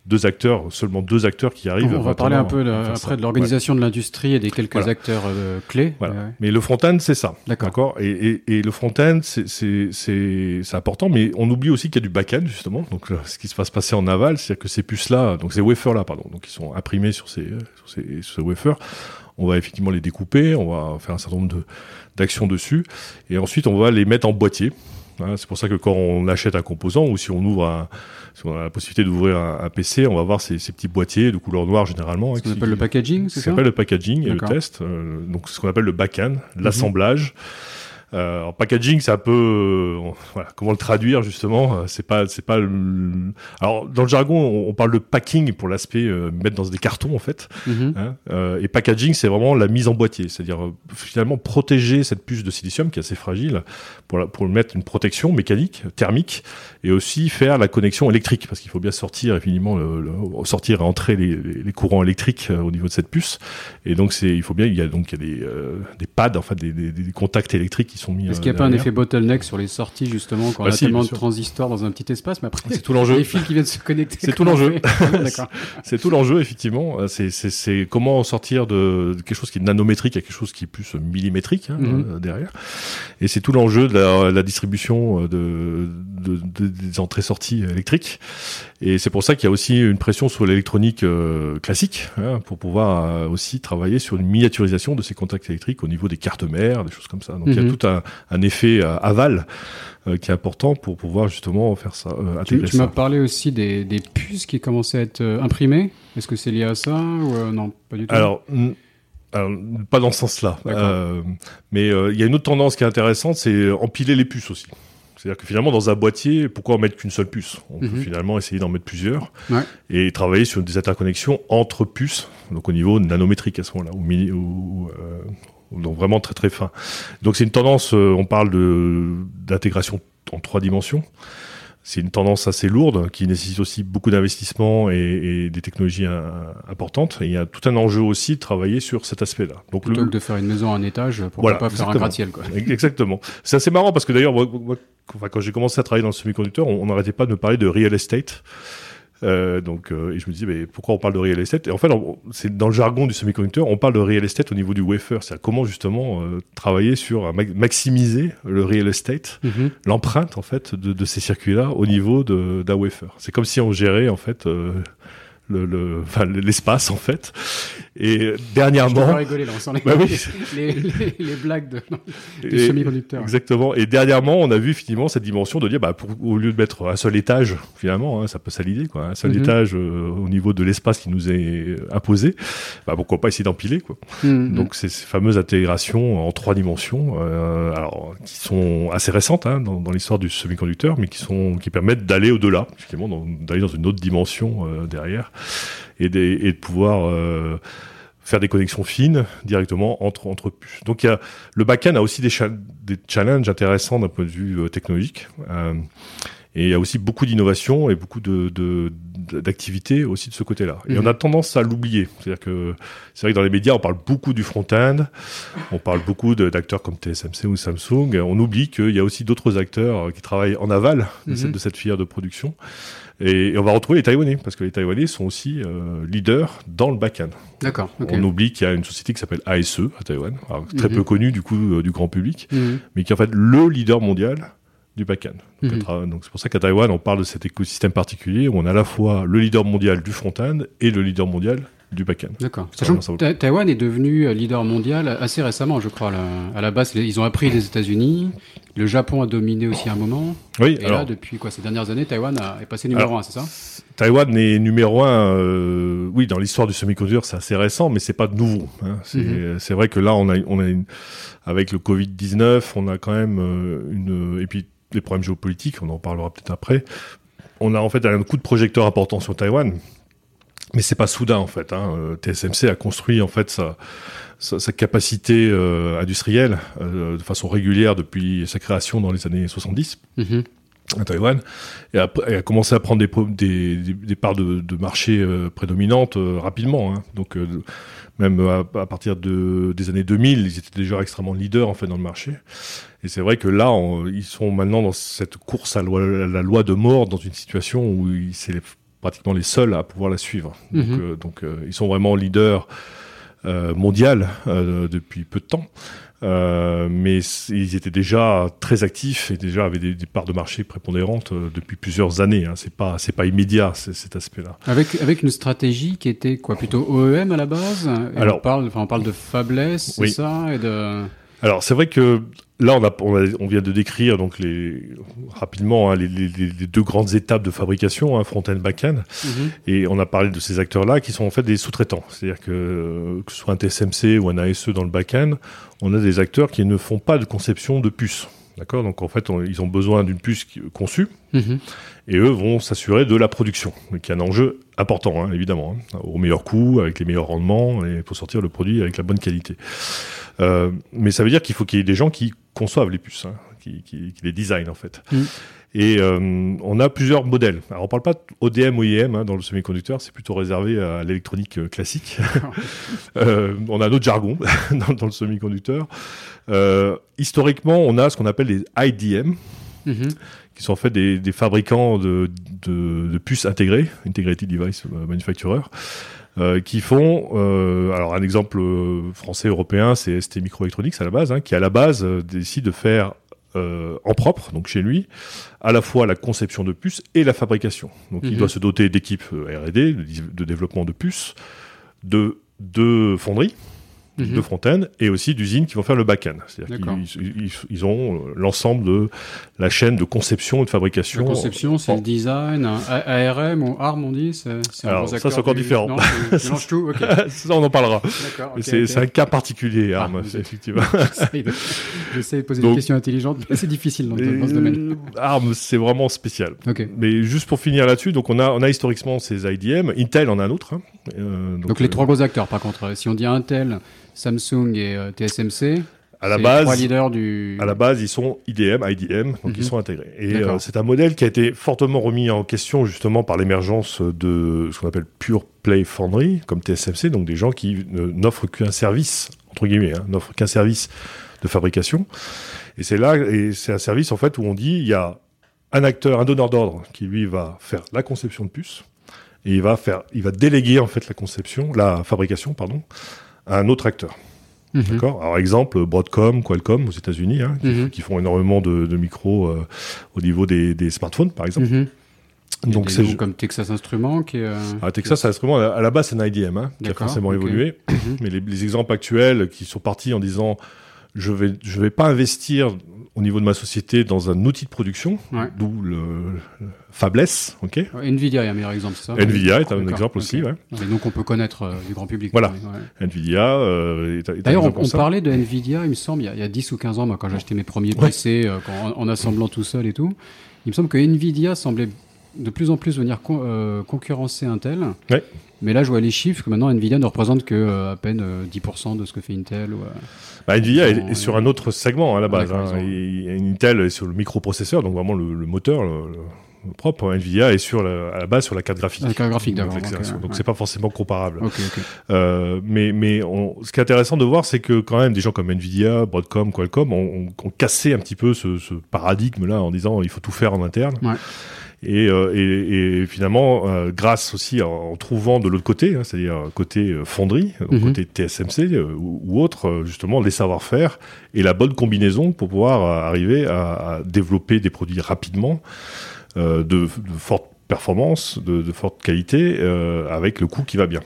deux acteurs, seulement deux acteurs qui arrivent. On va parler un peu après de l'organisation de l'industrie et des quelques acteurs euh, clés. Voilà. Mais le front-end, c'est ça. D'accord. Et, et, et, le front-end, c'est important, mais on oublie aussi qu'il y a du back-end, justement. Donc, euh, ce qui se passe passer en aval, c'est-à-dire que ces puces-là, donc ces wafers-là, pardon, donc ils sont imprimés sur ces, sur ces, sur ces wafers. On va effectivement les découper, on va faire un certain nombre d'actions dessus, et ensuite on va les mettre en boîtier. Hein, c'est pour ça que quand on achète un composant ou si on ouvre un, si on a la possibilité d'ouvrir un, PC, on va voir ces, ces, petits boîtiers de couleur noire généralement. Ce qu'on appelle le packaging, c'est ça? Ce qu'on appelle le packaging et le test. Euh, donc ce qu'on appelle le back-end, mhm. l'assemblage. Euh, en packaging, c'est un peu, euh, voilà, comment le traduire justement euh, C'est pas, c'est pas. Le... Alors dans le jargon, on, on parle de packing pour l'aspect euh, mettre dans des cartons en fait. Hein, euh, et packaging, c'est vraiment la mise en boîtier, c'est-à-dire finalement protéger cette puce de silicium qui est assez fragile pour, la- pour mettre une protection mécanique, thermique, et aussi faire la connexion électrique, parce qu'il faut bien sortir évidemment, le, le- sortir et entrer les, les- courants électriques euh, au niveau de cette puce. Et donc c'est, il faut bien, il y a donc il y a des, euh, des pads, enfin des, des, des contacts électriques qui sont mis. Est-ce euh, qu'il n'y a pas un effet bottleneck sur les sorties justement quand on Bah a si, tellement de transistors dans un petit espace, mais après C'est tout l'enjeu. les fils qui viennent se connecter. C'est tout on l'enjeu. Ah. C'est tout l'enjeu, effectivement. Euh, C'est, comment sortir de, quelque chose qui est nanométrique à quelque chose qui est plus millimétrique hein, Mhm. euh, derrière. Et c'est tout l'enjeu de la, la distribution de, de, de- des entrées-sorties électriques. Et c'est pour ça qu'il y a aussi une pression sur l'électronique euh, classique hein, pour pouvoir euh, aussi travailler sur une miniaturisation de ces contacts électriques au niveau des cartes mères, des choses comme ça. Donc il y Mhm. a tout un, un effet euh, aval qui est important pour pouvoir justement faire ça, Tu, tu m'as parlé aussi des, des puces qui commençaient à être imprimées. Est-ce que c'est lié à ça ou non Pas du tout? Alors, alors, pas dans ce sens-là. Mais il y a une autre tendance qui est intéressante, c'est empiler les puces aussi. C'est-à-dire que finalement, dans un boîtier, pourquoi en mettre qu'une seule puce? On peut Mhm. finalement essayer d'en mettre plusieurs Ouais. et travailler sur des interconnexions entre puces, donc au niveau nanométrique à ce moment-là, ou, ou, euh, donc vraiment très très fin. Donc c'est une tendance, euh, on parle d'intégration en trois dimensions. C'est une tendance assez lourde qui nécessite aussi beaucoup d'investissement et, et des technologies euh, importantes. Et il y a tout un enjeu aussi de travailler sur cet aspect-là. Donc Plutôt le- que de faire une maison à un étage, pourquoi Voilà, pas faire un exactement. gratte-ciel quoi. Exactement. C'est assez marrant parce que d'ailleurs, moi, moi, enfin, quand j'ai commencé à travailler dans le semi-conducteur, on on n'arrêtait pas de me parler de real estate. Euh, donc, euh, et je me disais, mais pourquoi on parle de real estate? Et en fait, c'est dans le jargon du semi-conducteur, on parle de real estate au niveau du wafer. C'est-à-dire comment justement euh, travailler sur euh, ma- maximiser le real estate, Mhm. l'empreinte en fait de, de ces circuits-là au niveau d'un wafer. C'est comme si on gérait en fait euh, le, le- l'espace en fait. Et dois dernièrement, rigoler là, on sent les, Bah oui. les, les- les blagues de, de Et- semi-conducteurs. Exactement. Et dernièrement, on a vu effectivement cette dimension de dire, bah, pour, au lieu de mettre un seul étage, finalement, hein, ça peut ça l'idée, quoi, un seul Mhm. étage euh, au niveau de l'espace qui nous est imposé, bah, pourquoi pas essayer d'empiler, quoi. Mhm. Donc, c'est ces fameuses intégrations en trois dimensions, euh, alors, qui sont assez récentes hein, dans, dans l'histoire du semi-conducteur, mais qui sont qui permettent d'aller au-delà, finalement, dans- d'aller dans une autre dimension euh, derrière, et, de pouvoir euh, faire des connexions fines directement entre entre puces. Donc il y a le backend a aussi des, cha- des challenges intéressants d'un point de vue euh, technologique. Euh, et il y a aussi beaucoup d'innovation et beaucoup de, d'activités aussi de ce côté-là. Et Mhm. on a tendance à l'oublier. C'est-à-dire que c'est vrai que dans les médias, on parle beaucoup du front-end, on parle beaucoup d'acteurs comme TSMC ou Samsung. On oublie qu'il y a aussi d'autres acteurs qui travaillent en aval de, cette, Mhm. de cette filière de production. Et, on va retrouver les Taïwanais, parce que les Taïwanais sont aussi euh, leaders dans le back-end. D'accord. On oublie qu'il y a une société qui s'appelle ASE à Taïwan, alors, très Mhm. peu connue du coup euh, du grand public, Mhm. mais qui est en fait le leader mondial du. Donc, Mhm. donc c'est pour ça qu'à Taïwan, on parle de cet écosystème particulier où on a à la fois le leader mondial du front-end et le leader mondial du back-end. D'accord. Sachant que Taïwan est devenu euh, leader mondial assez récemment, je crois. là. À la base, ils ont appris des États-Unis. Le Japon a dominé aussi un moment. Oui, Et alors là, depuis quoi, ces dernières années, Taïwan a- est passé numéro un, c'est ça? Taïwan est numéro un. euh, oui, dans l'histoire du semi-conducteur, c'est assez récent, mais c'est pas nouveau. hein. C'est Mhm. c'est vrai que là, on a, on a une, avec le Covid 19, on a quand même euh, une et puis les problèmes géopolitiques, on en parlera peut-être après. On a en fait un coup de projecteur important sur Taïwan, mais c'est pas soudain en fait. Hein. Euh, TSMC a construit en fait sa sa, sa capacité euh, industrielle euh, de façon régulière depuis sa création dans les années 70 Mhm. à Taïwan et a, et a commencé à prendre des, pro- des, des, des parts de, de marché euh, prédominantes euh, rapidement. hein. Donc euh, même à, à partir de, des années 2000, ils étaient déjà extrêmement leaders en fait dans le marché. Et c'est vrai que là, on- ils sont maintenant dans cette course à, loi- à la loi de mort, dans une situation où c'est pratiquement les seuls à pouvoir la suivre. Donc, Mhm. euh, donc euh, ils sont vraiment leaders euh, mondial euh, depuis peu de temps. Euh, mais ils étaient déjà très actifs et déjà avaient des, des parts de marché prépondérantes euh, depuis plusieurs années. Hein. C'est pas c'est pas immédiat cet aspect-là. Avec, avec une stratégie qui était quoi Plutôt OEM à la base? Et Alors- on parle, enfin, on parle de c'est Oui. ça? Et de. Alors c'est vrai que là on, a, on, vient de décrire donc les rapidement hein, les, deux grandes étapes de fabrication, hein, front-end, back-end, mhm. et on a parlé de ces acteurs-là qui sont en fait des sous-traitants. C'est-à-dire que que ce soit un TSMC ou un ASE dans le back-end, on a des acteurs qui ne font pas de conception de puces. D'accord Donc en fait, ils ont besoin d'une puce conçue mhm. et eux vont s'assurer de la production, qui est un enjeu important, hein, évidemment, hein, au meilleur coût, avec les meilleurs rendements et pour sortir le produit avec la bonne qualité. Euh, mais ça veut dire qu'il faut qu'il y ait des gens qui conçoivent les puces, hein, qui, qui, les designent en fait. Mhm. Et euh, on a plusieurs modèles. Alors on parle pas ODM ou IEM hein, dans le semi-conducteur, c'est plutôt réservé à l'électronique euh, classique. euh, on a d'autres jargon dans, dans, le semi-conducteur. Euh, historiquement, on a ce qu'on appelle les IDM, mhm. qui sont en fait des, des fabricants de, de, de, puces intégrées, Integrated Device Manufacturer. Euh, qui font, euh, alors un exemple français européen, c'est ST Microelectronics à la base, hein, qui à la base décide de faire euh, en propre, donc chez lui, à la fois la conception de puces et la fabrication. Donc il mhm. doit se doter d'équipes euh, R&D, de, développement de puces, de, de fonderies, Mhm. de front-end et aussi d'usines qui vont faire le back-end. C'est-à-dire qu'ils ils, ont euh, l'ensemble de la chaîne de conception et de fabrication. La conception, c'est le design, ARM ou ARM, on dit Alors, ça, c'est encore différent. Non, tout ça, on en parlera. c'est un cas particulier, ARM, ah, effectivement. J'essaie de, poser des questions intelligentes, mais c'est difficile dans, ce domaine. ARM, c'est vraiment spécial. Mais juste pour finir là-dessus, donc on a, on a historiquement ces IDM. Intel en a un autre. Hein. Euh, donc, les trois gros acteurs, par contre. Si on dit Intel, Samsung et euh, TSMC. À la base, trois leaders du. À la base, ils sont IDM, IDM, donc ils mhm. sont intégrés. Et euh, c'est un modèle qui a été fortement remis en question justement par l'émergence de ce qu'on appelle pure play foundry, comme TSMC, donc des gens qui n'offrent qu'un service entre guillemets, hein, n'offrent qu'un service de fabrication. Et c'est là, et c'est un service en fait où on dit il y a un acteur, un donneur d'ordre qui lui va faire la conception de puces et il va faire, il va déléguer en fait la conception, la fabrication, pardon, à un autre acteur. Mhm. D'accord? Alors exemple Broadcom, Qualcomm aux États-Unis, hein, mhm. qui, font énormément de, de micros euh, au niveau des, des, smartphones, par exemple. Mhm. Donc c'est comme Texas Instruments qui. Euh, ah, Texas Instruments à la base c'est un IDM hein, qui a forcément évolué, mais les, les, exemples actuels qui sont partis en disant je vais je vais pas investir au niveau de ma société dans un outil de production, d'où le, faiblesse. ok Nvidia est un meilleur exemple, c'est ça Nvidia est un exemple aussi. Ouais. Mais donc on peut connaître euh, du grand public. Voilà. Nvidia euh, est, est D'ailleurs, on, parlait de Nvidia, il me semble, il y a, il y a 10 ou 15 ans, moi, quand j'ai acheté mes premiers PC, euh, en, assemblant tout seul et tout, il me semble que Nvidia semblait de plus en plus venir concurrencer Intel. Ouais. Mais là, je vois les chiffres que maintenant Nvidia ne représente que à peine 10% de ce que fait Intel. Ou, bah, Nvidia est, sur un autre segment à la base. Hein. Intel est sur le microprocesseur, donc vraiment le, moteur le, propre. Nvidia est sur la, à la base sur la carte graphique. La carte graphique, d'accord. donc c'est pas forcément comparable. Euh, mais mais on, ce qui est intéressant de voir, c'est que quand même des gens comme Nvidia, Broadcom, Qualcomm ont, ont, cassé un petit peu ce, ce paradigme-là en disant il faut tout faire en interne. Ouais. Et, euh, et, et, finalement, euh, grâce aussi en, trouvant de l'autre côté, hein, c'est-à-dire côté euh, fonderie, mhm. côté TSMC ou, ou, autre, justement les savoir-faire et la bonne combinaison pour pouvoir arriver à, à développer des produits rapidement de, de forte performance, de, de forte qualité, avec le coût qui va bien.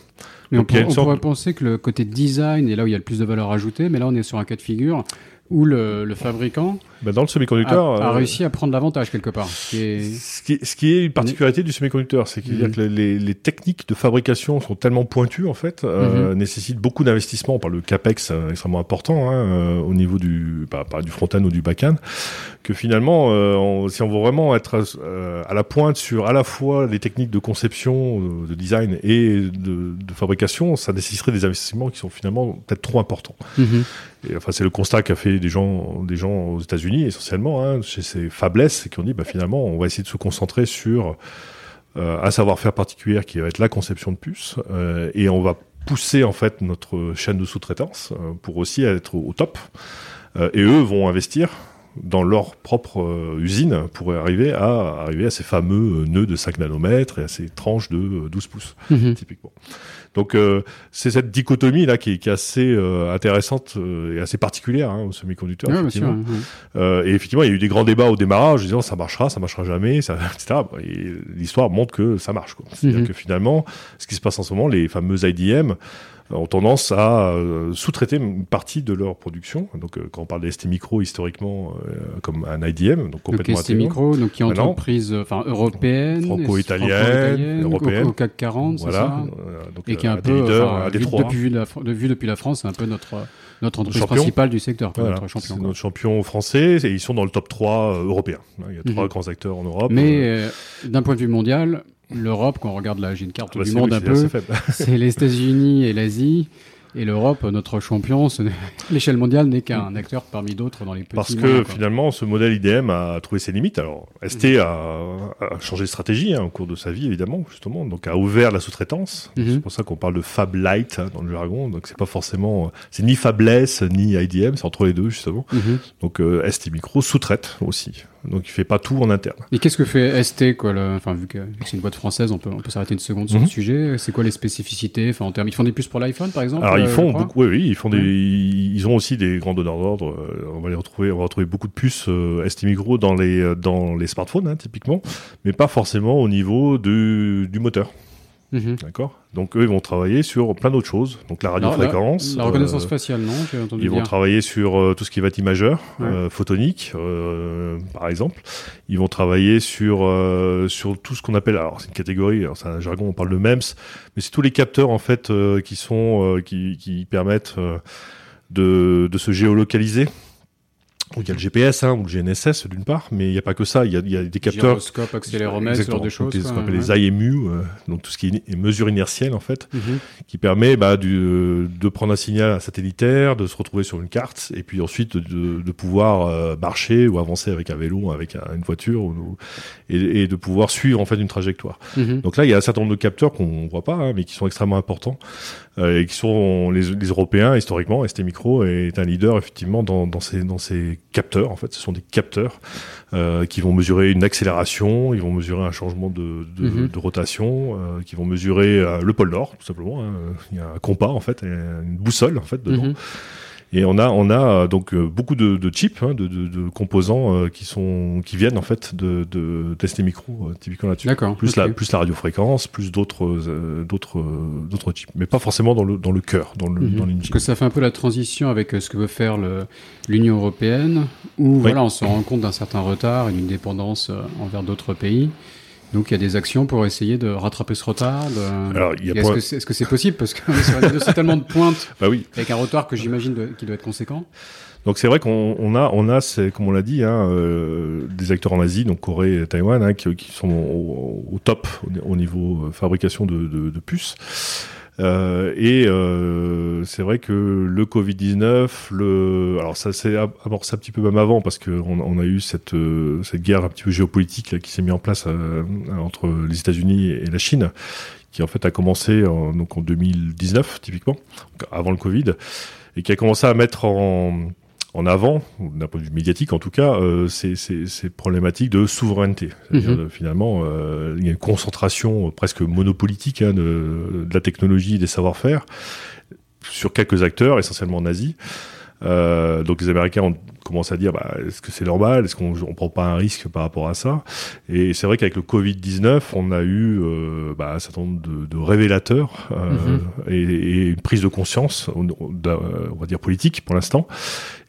Mais on, on pourrait penser que le côté design est là où il y a le plus de valeur ajoutée, mais là on est sur un cas de figure où le, le fabricant bah, dans le semi-conducteur, a, a, euh, réussi à prendre l'avantage quelque part. Ce qui est, ce qui est, ce qui est une particularité du semi-conducteur, c'est mm que les, les, techniques de fabrication sont tellement pointues en fait, euh, mhm. nécessitent beaucoup d'investissement. On parle de capex euh, extrêmement important hein, euh, au niveau du, bah, du front-end ou du back-end, que finalement, on, si on veut vraiment être à la pointe sur à la fois les techniques de conception, de design et de, de fabrication, ça nécessiterait des investissements qui sont finalement peut-être trop importants. Mm Enfin, c'est le constat qu'a fait des gens, des gens aux États-Unis essentiellement, hein, chez ces faiblesses, qui ont dit bah, finalement on va essayer de se concentrer sur euh, un savoir-faire particulier qui va être la conception de puces, euh, et on va pousser en fait notre chaîne de sous-traitance euh, pour aussi être au, top. Et eux vont investir dans leur propre euh, usine pour arriver à arriver à ces fameux nœuds de 5 nanomètres et à ces tranches de 12 pouces mhm. typiquement. Donc euh, c'est cette dichotomie là qui est, qui est assez euh, intéressante euh, et assez particulière hein, au semi-conducteur. effectivement. et effectivement, il y a eu des grands débats au démarrage, disant ça marchera, ça marchera jamais, ça, etc. Et l'histoire montre que ça marche. C'est-à-dire mhm. que finalement, ce qui se passe en ce moment, les fameux IDM ont tendance à euh, sous-traiter une partie de leur production. Donc, euh, quand on parle ST Micro, historiquement, euh, comme un IDM, donc complètement donc, ST Micro, donc qui est entreprise enfin, européenne, franco-italienne, européenne, au, CAC 40, voilà. Ça donc, et qui est un peu, leader, vu, depuis, la, vu depuis la France, c'est un peu notre notre entreprise principale du secteur, notre champion. notre champion français, et ils sont dans le top 3 européen. Il y a trois mhm. grands acteurs en Europe. Mais d'un point de vue mondial, l'Europe, quand on regarde la, j'ai une carte ah bah du monde un peu, c'est les États-Unis et l'Asie. Et l'Europe, notre champion, l'échelle mondiale n'est qu'un acteur parmi d'autres dans les petits. Parce que finalement, ce modèle IDM a trouvé ses limites. Alors, ST mhm. a, changé de stratégie hein, au cours de sa vie, évidemment, justement. Donc, a ouvert la sous-traitance. Mhm. C'est pour ça qu'on parle de Fab Light hein, dans le jargon. Donc, c'est pas forcément, c'est ni Fabless ni IDM, c'est entre les deux justement. Mhm. Donc, euh, ST Micro sous-traite aussi. Donc il fait pas tout en interne. Et qu'est-ce que fait ST quoi Enfin vu que c'est une boîte française, on peut on peut s'arrêter une seconde sur le mhm. sujet. C'est quoi les spécificités Enfin en termes, ils font des puces pour l'iPhone par exemple. Alors ils euh, font beaucoup. Oui, oui, ils font des. Ils ont aussi des grands donneurs d'ordre. Euh, on va les retrouver. On va retrouver beaucoup de puces euh, ST Micro dans les dans les smartphones hein, typiquement, mais pas forcément au niveau du, du moteur. Mhm. D'accord Donc eux, ils vont travailler sur plein d'autres choses. Donc la radiofréquence. La, la reconnaissance euh, faciale, non Ils vont travailler sur euh, tout ce qui va être imageur, euh, photonique, par exemple. Ils vont travailler sur sur tout ce qu'on appelle, alors c'est une catégorie, c'est un jargon, on parle de MEMS, mais c'est tous les capteurs en fait qui sont qui, qui permettent de, de se géolocaliser il y a le GPS hein, ou le GNSS d'une part, mais il n'y a pas que ça. Il y a, y a des capteurs. Gyroscope, accéléromètre, ce genre de choses. Appelle les IMU, euh, donc tout ce qui est mesure inertielle en fait, mhm. qui permet bah, du, euh, de prendre un signal satellitaire, de se retrouver sur une carte, et puis ensuite de, de pouvoir euh, marcher ou avancer avec un vélo, avec une voiture, ou, et, et, de pouvoir suivre en fait une trajectoire. Mhm. Donc là, il y a un certain nombre de capteurs qu'on voit pas, hein, mais qui sont extrêmement importants euh, et qui sont les, les, Européens historiquement. ST Micro est un leader effectivement dans, dans, ces, dans ces capteurs. En fait, ce sont des capteurs euh, qui vont mesurer une accélération, ils vont mesurer un changement de, de, mhm. de rotation, euh, qui vont mesurer euh, le pôle Nord tout simplement. Hein. Il y a un compas en fait, une boussole en fait dedans. Mhm. Et on a, on a euh, donc euh, beaucoup de, de chips, hein, de, de, de, composants euh, qui sont, qui viennent en fait de, tester micro, typiquement là-dessus. D'accord. Plus la, plus la radiofréquence, plus d'autres, d'autres, d'autres chips, mais pas forcément dans le, dans le cœur, dans le, mhm. dans Parce que ça fait un peu la transition avec ce que veut faire l'Union européenne, où voilà, on se rend compte d'un certain retard et d'une dépendance envers d'autres pays. Donc il y a des actions pour essayer de rattraper ce retard. Est-ce que c'est possible? Parce qu'on est sur tellement de pointes bah oui. avec un retard que j'imagine qui doit être conséquent. Donc c'est vrai qu'on a, on a, comme on l'a dit, hein, euh, des acteurs en Asie, donc Corée et Taïwan, hein, qui, sont au, top au, niveau euh, fabrication de, de, de puces. Euh, et euh, c'est vrai que le Covid-19, le, alors ça s'est amorcé un petit peu même avant parce qu'on on a eu cette, euh, cette guerre un petit peu géopolitique qui s'est mise en place entre les États-Unis et la Chine, qui en fait a commencé en, donc en 2019 typiquement, avant le Covid, et qui a commencé à mettre en en avant, d'un point de vue médiatique en tout cas, euh, ces, problématiques de souveraineté. Mhm. finalement, euh, il y a une concentration presque monopolitique hein, de, de, la technologie et des savoir-faire sur quelques acteurs, essentiellement en Asie. Euh, donc les Américains ont commencé à dire bah, est-ce que c'est normal? Est-ce qu'on ne prend pas un risque par rapport à ça? Et c'est vrai qu'avec le Covid-19, on a eu euh, bah, un certain nombre de, de révélateurs euh, mhm. et, et, une prise de conscience, on, va dire politique pour l'instant.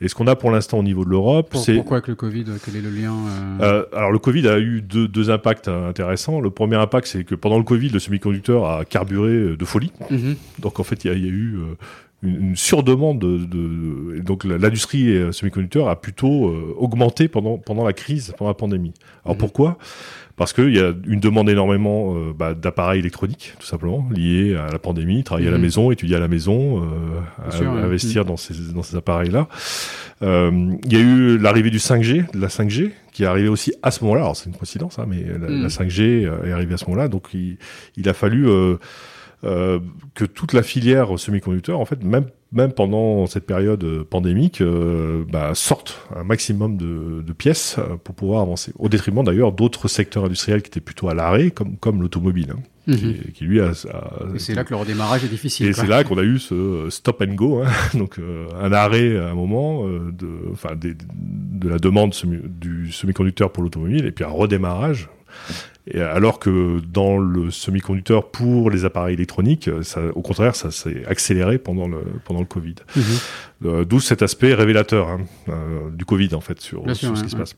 Et ce qu'on a pour l'instant au niveau de l'Europe, c'est... Pourquoi avec le Covid Quel est le lien euh... Alors le Covid a eu deux, deux, impacts intéressants. Le premier impact, c'est que pendant le Covid, le semi-conducteur a carburé de folie. Mhm. Donc en fait, il y, y, a eu une, surdemande de, de, donc l'industrie euh, semi-conducteur a plutôt euh, augmenté pendant pendant la crise, pendant la pandémie. Alors mhm. pourquoi? Parce qu'il y a une demande énormément euh, bah, d'appareils électroniques, tout simplement, liés à la pandémie, travailler à la mhm. maison, étudier à la maison, investir dans ces dans ces appareils-là. Il y a eu l'arrivée du 5G, de la 5G, qui est arrivée aussi à ce moment-là. Alors c'est une coïncidence, hein, mais la, 5G mhm. est arrivée à ce moment-là, donc il, il a fallu euh, que toute la filière semi-conducteur, en fait, même même pendant cette période euh, pandémique, euh, bah, sortent un maximum de, de, pièces euh, pour pouvoir avancer. Au détriment d'ailleurs d'autres secteurs industriels qui étaient plutôt à l'arrêt, comme, comme l'automobile, hein, qui, mhm. qui, lui a. et c'est là que le redémarrage est difficile. Et c'est là qu'on a eu ce stop and go, hein, donc un arrêt à un moment de, enfin, de la demande semi, du semi-conducteur pour l'automobile, et puis un redémarrage Et alors que dans le semi-conducteur pour les appareils électroniques, ça, au contraire, ça s'est accéléré pendant le pendant le Covid. Mhm. D'où cet aspect révélateur hein, du Covid en fait sur, sur ce qui se passe.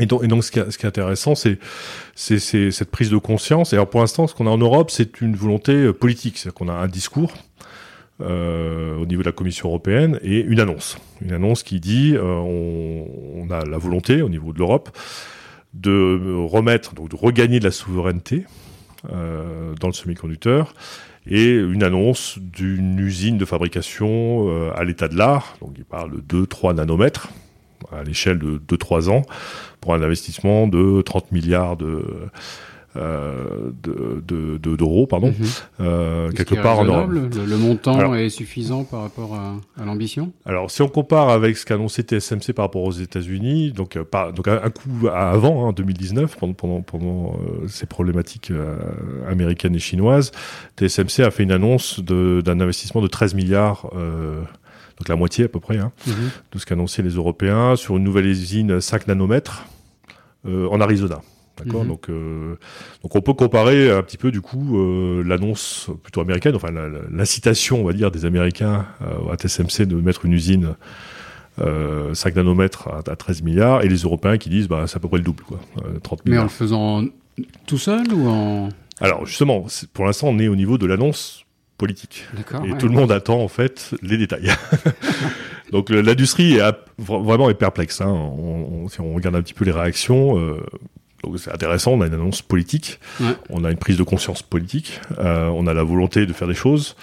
Et donc, et donc, ce qui, est, ce qui est intéressant, c'est cette prise de conscience. Et alors, pour l'instant, ce qu'on a en Europe, c'est une volonté politique. C'est-à-dire qu'on a un discours euh, au niveau de la Commission européenne et une annonce. Une annonce qui dit euh, on, on, a la volonté au niveau de l'Europe de remettre, donc de regagner de la souveraineté euh, dans le semi-conducteur et une annonce d'une usine de fabrication euh, à l'état de l'art. Donc il parle de 2-3 nanomètres à l'échelle de 2-3 ans pour un investissement de 30 milliards de euh, de, d'euros, pardon, mhm. euh, quelque part en Europe. Le, montant est suffisant par rapport à, l'ambition? Alors, si on compare avec ce qu'a annoncé TSMC par rapport aux États-Unis, donc, euh, donc un, coup avant, hein, 2019, pendant, pendant, pendant ces problématiques américaines et chinoises, TSMC a fait une annonce d'un investissement de 13 milliards donc la moitié à peu près, hein, mhm. de ce qu'annonçaient les Européens, sur une nouvelle usine 5 nanomètres en Arizona. D'accord. Mhm. Donc, euh, donc on peut comparer un petit peu du coup euh, l'annonce plutôt américaine, enfin l'incitation, on va dire, des Américains euh, à TSMC de mettre une usine 5 nanomètres à, 13 milliards, et les Européens qui disent bah c'est à peu près le double, quoi, 30 milliards. Mais en le faisant tout seul ou en Alors justement, pour l'instant, on est au niveau de l'annonce politique. Et tout le monde attend en fait les détails. Donc l'industrie est vraiment est perplexe. Hein. On, si on regarde un petit peu les réactions, donc c'est intéressant, on a une annonce politique, on a une prise de conscience politique, euh, on a la volonté de faire des choses,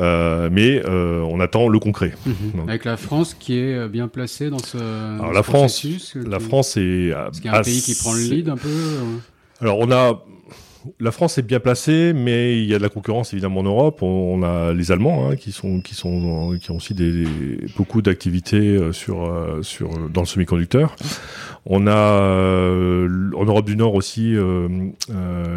euh, mais euh, on attend le concret. Mhm. Avec la France qui est bien placée dans ce, Alors la France, la France est. Est-ce qu'il y a un pays qui prend le lead un peu Alors on a la France est bien placée, mais il y a de la concurrence évidemment en Europe. On, a les Allemands hein, qui sont qui ont aussi beaucoup d'activités euh, sur euh, sur dans le semi-conducteur. On a euh, en Europe du Nord aussi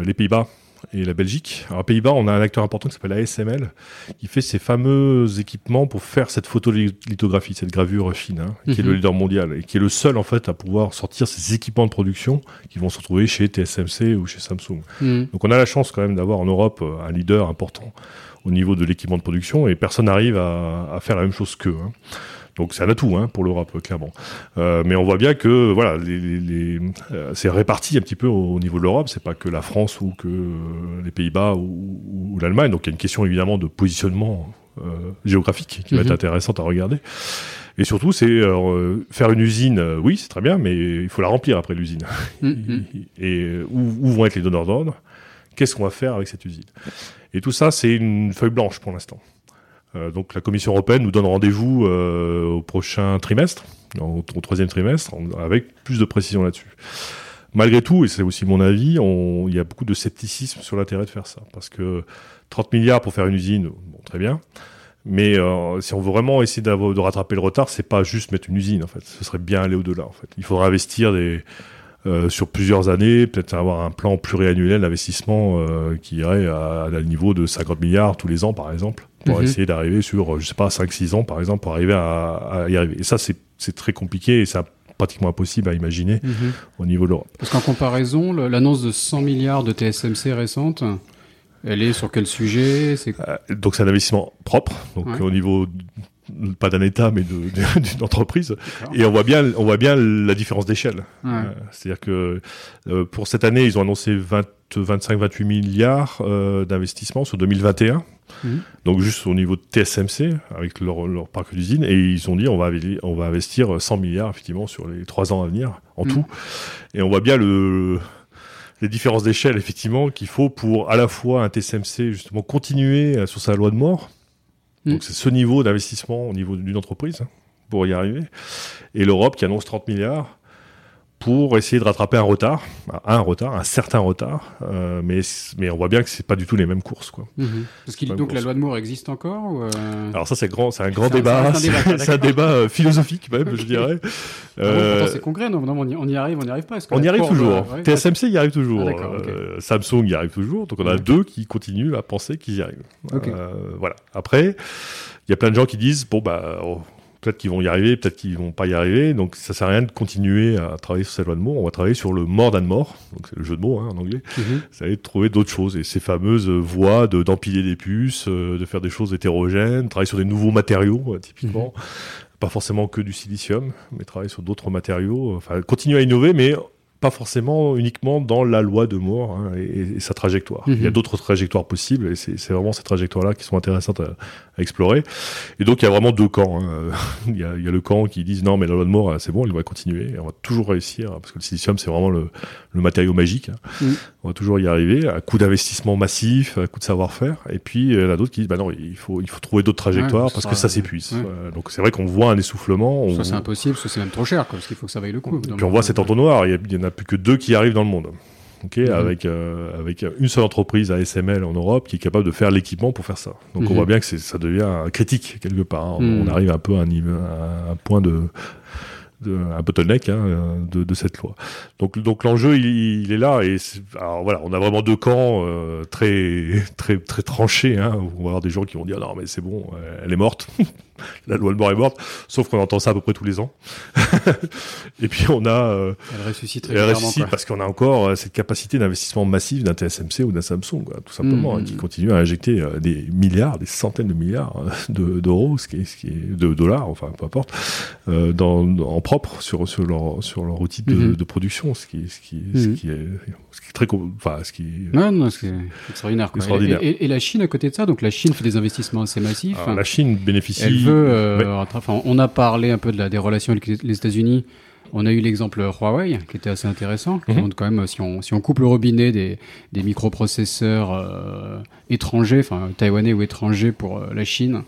les Pays-Bas et la Belgique. Alors, aux Pays-Bas, on a un acteur important qui s'appelle ASML, qui fait ces fameux équipements pour faire cette photolithographie, cette gravure fine, hein, qui est le mhm. leader mondial et qui est le seul en fait à pouvoir sortir ces équipements de production qui vont se retrouver chez TSMC ou chez Samsung. Mhm. Donc on a la chance quand même d'avoir en Europe euh, un leader important au niveau de l'équipement de production et personne n'arrive à, à, faire la même chose qu'eux. Hein. Donc c'est un atout hein, pour l'Europe, clairement. Euh, mais on voit bien que voilà, les, les, euh, c'est réparti un petit peu au, niveau de l'Europe. C'est pas que la France ou que euh, les Pays-Bas ou, ou, l'Allemagne. Donc il y a une question évidemment de positionnement euh, géographique qui va être mhm. intéressante à regarder. Et surtout, c'est euh, faire une usine. oui, c'est très bien, mais il faut la remplir après l'usine. Mhm. Et où, où vont être les donneurs d'ordre Qu'est-ce qu'on va faire avec cette usine? Et tout ça, c'est une feuille blanche pour l'instant. Euh, donc la Commission européenne nous donne rendez-vous euh, au prochain trimestre, au, troisième trimestre, avec plus de précision là-dessus. Malgré tout, et c'est aussi mon avis, il y a beaucoup de scepticisme sur l'intérêt de faire ça, parce que 30 milliards pour faire une usine, bon, très bien. Mais euh, si on veut vraiment essayer de rattraper le retard, c'est pas juste mettre une usine en fait. Ce serait bien aller au-delà en fait. Il faudra investir des, euh, sur plusieurs années, peut-être avoir un plan pluriannuel d'investissement euh, qui irait à, à, niveau de 50 milliards tous les ans, par exemple, pour mhm. essayer d'arriver sur, je sais pas, 5-6 ans, par exemple, pour arriver à, à y arriver. Et ça, c'est très compliqué et c'est pratiquement impossible à imaginer mhm. au niveau de l'Europe. Parce qu'en comparaison, l'annonce de 100 milliards de TSMC récente, elle est sur quel sujet? Euh, Donc c'est un investissement propre, donc au niveau pas d'un État, mais d'une entreprise. Et on voit bien, on voit bien la différence d'échelle. Euh, c'est-à-dire que euh, pour cette année, ils ont annoncé 20, 25, 28 milliards euh, d'investissements sur 2021. Mhm. Donc juste au niveau de TSMC avec leur, leur parc d'usine et ils ont dit on va on va investir 100 milliards effectivement sur les trois ans à venir en mhm. tout et on voit bien le les différences d'échelle effectivement qu'il faut pour à la fois un TSMC justement continuer sur sa loi de mort donc mm. c'est ce niveau d'investissement au niveau d'une entreprise hein, pour y arriver. Et l'Europe qui annonce 30 milliards pour essayer de rattraper un retard, un retard, un certain retard, euh, mais mais on voit bien que c'est pas du tout les mêmes courses quoi. Mhm. Parce que donc la loi de Moore existe encore ou euh... Alors ça c'est grand, c'est un grand débat, c'est un débat euh, philosophique même, je dirais. Ah euh... c'est concret, non, non, on, y, arrive, on n'y arrive pas. On y arrive toujours. TSMC y arrive toujours. Ah, Samsung y arrive toujours. Donc on a deux qui continuent à penser qu'ils y arrivent. voilà. Après, il y a plein de gens qui disent bon bah oh, peut-être qu'ils vont y arriver, peut-être qu'ils vont pas y arriver. Donc ça sert à rien de continuer à travailler sur cette loi de Moore. On va travailler sur le more than more, donc c'est le jeu de mots hein, en anglais. Ça va être de trouver d'autres choses et ces fameuses voies de d'empiler des puces, euh, de faire des choses hétérogènes, travailler sur des nouveaux matériaux euh, typiquement. Mhm. Pas forcément que du silicium, mais travailler sur d'autres matériaux. Enfin, continuer à innover, mais pas forcément uniquement dans la loi de mort hein, et, sa trajectoire. Il y a mhm. d'autres trajectoires possibles et c'est vraiment ces trajectoires-là qui sont intéressantes à, explorer. Et donc il y a vraiment deux camps. Hein. il, y a, il, y a, le camp qui disent non mais la loi de mort c'est bon, il va continuer, on va toujours réussir parce que le silicium c'est vraiment le, le, matériau magique. Hein. Mhm. On va toujours y arriver à coup d'investissement massif, à coup de savoir-faire. Et puis il y en a d'autres qui disent bah non il faut il faut trouver d'autres trajectoires parce que ça s'épuise. donc c'est vrai qu'on voit un essoufflement. Soit c'est impossible, soit c'est même trop cher parce qu'il faut que ça vaille le coup. Puis on voit cet entonnoir. Il y, en a plus que deux qui arrivent dans le monde. Mhm. avec, euh, avec une seule entreprise ASML en Europe qui est capable de faire l'équipement pour faire ça. Donc on mhm. voit bien que ça devient critique quelque part. On, mhm. arrive un peu à un, niveau, à un point de, un bottleneck hein, de, de, cette loi. Donc, donc l'enjeu, il, il, est là. Et alors voilà, on a vraiment deux camps euh, très, très, très tranchés. Hein, on va avoir des gens qui vont dire non, mais c'est bon, elle est morte. la loi de mort est morte. Sauf qu'on entend ça à peu près tous les ans. et puis on a. Euh, elle ressuscite Elle ressuscite parce qu'on a encore euh, cette capacité d'investissement massif d'un TSMC ou d'un Samsung, quoi, tout simplement, hein, qui mmh. continue à injecter euh, des milliards, des centaines de milliards d'euros, ce qui est, ce qui est de dollars, enfin peu importe, dans, en propre sur sur leur sur leur outil de, mmh. de production, ce qui ce qui ce mmh. qui est ce qui est très enfin ce qui non non c'est extraordinaire, extraordinaire. Et, et, la Chine à côté de ça donc la Chine fait des investissements assez massifs Alors, la Chine bénéficie euh, on a parlé un peu de la, des relations avec les États-Unis. On a eu l'exemple Huawei, qui était assez intéressant. Mhm. quand même, si on, si on coupe le robinet des, des microprocesseurs euh, étrangers, enfin taïwanais ou étrangers pour euh, la Chine,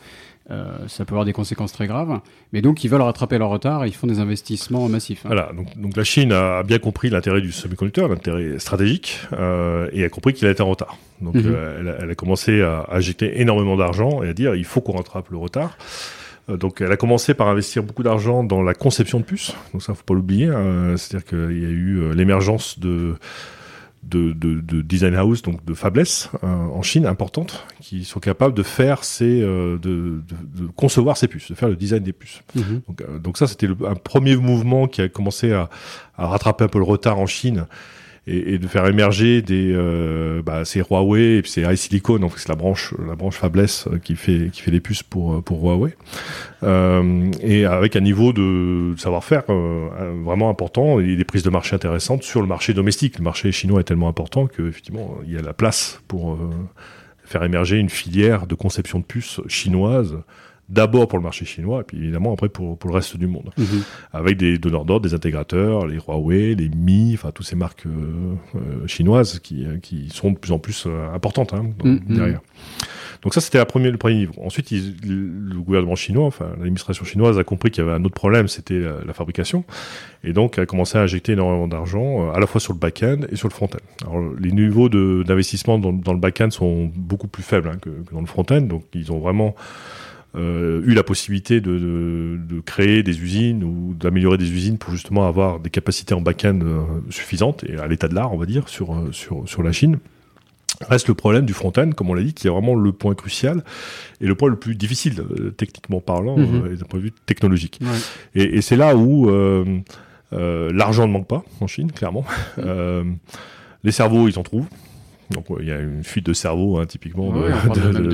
ça peut avoir des conséquences très graves. Mais donc, ils veulent rattraper leur retard et ils font des investissements massifs. Hein. Voilà, donc, donc, la Chine a bien compris l'intérêt du semi-conducteur, l'intérêt stratégique, euh, et a compris qu'il a été en retard. Donc, mhm. elle, elle, a commencé à, injecter énormément d'argent et à dire il faut qu'on rattrape le retard. Euh, donc, elle a commencé par investir beaucoup d'argent dans la conception de puces. Donc ça, faut pas l'oublier. Hein. C'est-à-dire qu'il y a eu euh, l'émergence de de, de, de, design house, donc de fabless euh, en Chine importantes, qui sont capables de faire ces, de, de, concevoir ces puces, de faire le design des puces. Mhm. Donc, donc, ça, c'était un premier mouvement qui a commencé à, à rattraper un peu le retard en Chine et, et, de faire émerger des euh, bah, c'est Huawei et puis c'est iSilicon donc c'est la branche la branche Fabless euh, qui fait qui fait les puces pour euh, pour Huawei. Euh, et avec un niveau de savoir-faire euh, vraiment important et des prises de marché intéressantes sur le marché domestique. Le marché chinois est tellement important que effectivement il y a la place pour faire émerger une filière de conception de puces chinoise d'abord pour le marché chinois et puis évidemment après pour, pour le reste du monde. Mhm. Avec des donneurs d'ordre, des intégrateurs, les Huawei, les Mi, enfin toutes ces marques euh, euh, chinoises qui, qui sont de plus en plus euh, importantes hein, mhm. derrière. Donc ça c'était la première, le premier niveau. Ensuite le gouvernement chinois, enfin l'administration chinoise a compris qu'il y avait un autre problème, c'était la, fabrication, et donc a commencé à injecter énormément d'argent à la fois sur le back-end et sur le front-end. Alors les niveaux d'investissement dans, dans, le back-end sont beaucoup plus faibles hein, que, que dans le front-end, donc ils ont vraiment euh, eu la possibilité de, de, de, créer des usines ou d'améliorer des usines pour justement avoir des capacités en back-end euh, suffisantes et à l'état de l'art, on va dire, sur, euh, sur, sur la Chine. Reste le problème du front-end, comme on l'a dit, qui est vraiment le point crucial et le point le plus difficile, euh, techniquement parlant, mhm. et d'un point de vue technologique. Ouais. Et, et c'est là où l'argent ne manque pas en Chine, clairement. Les cerveaux, ils en trouvent. Donc il y a une fuite de cerveau, hein, typiquement.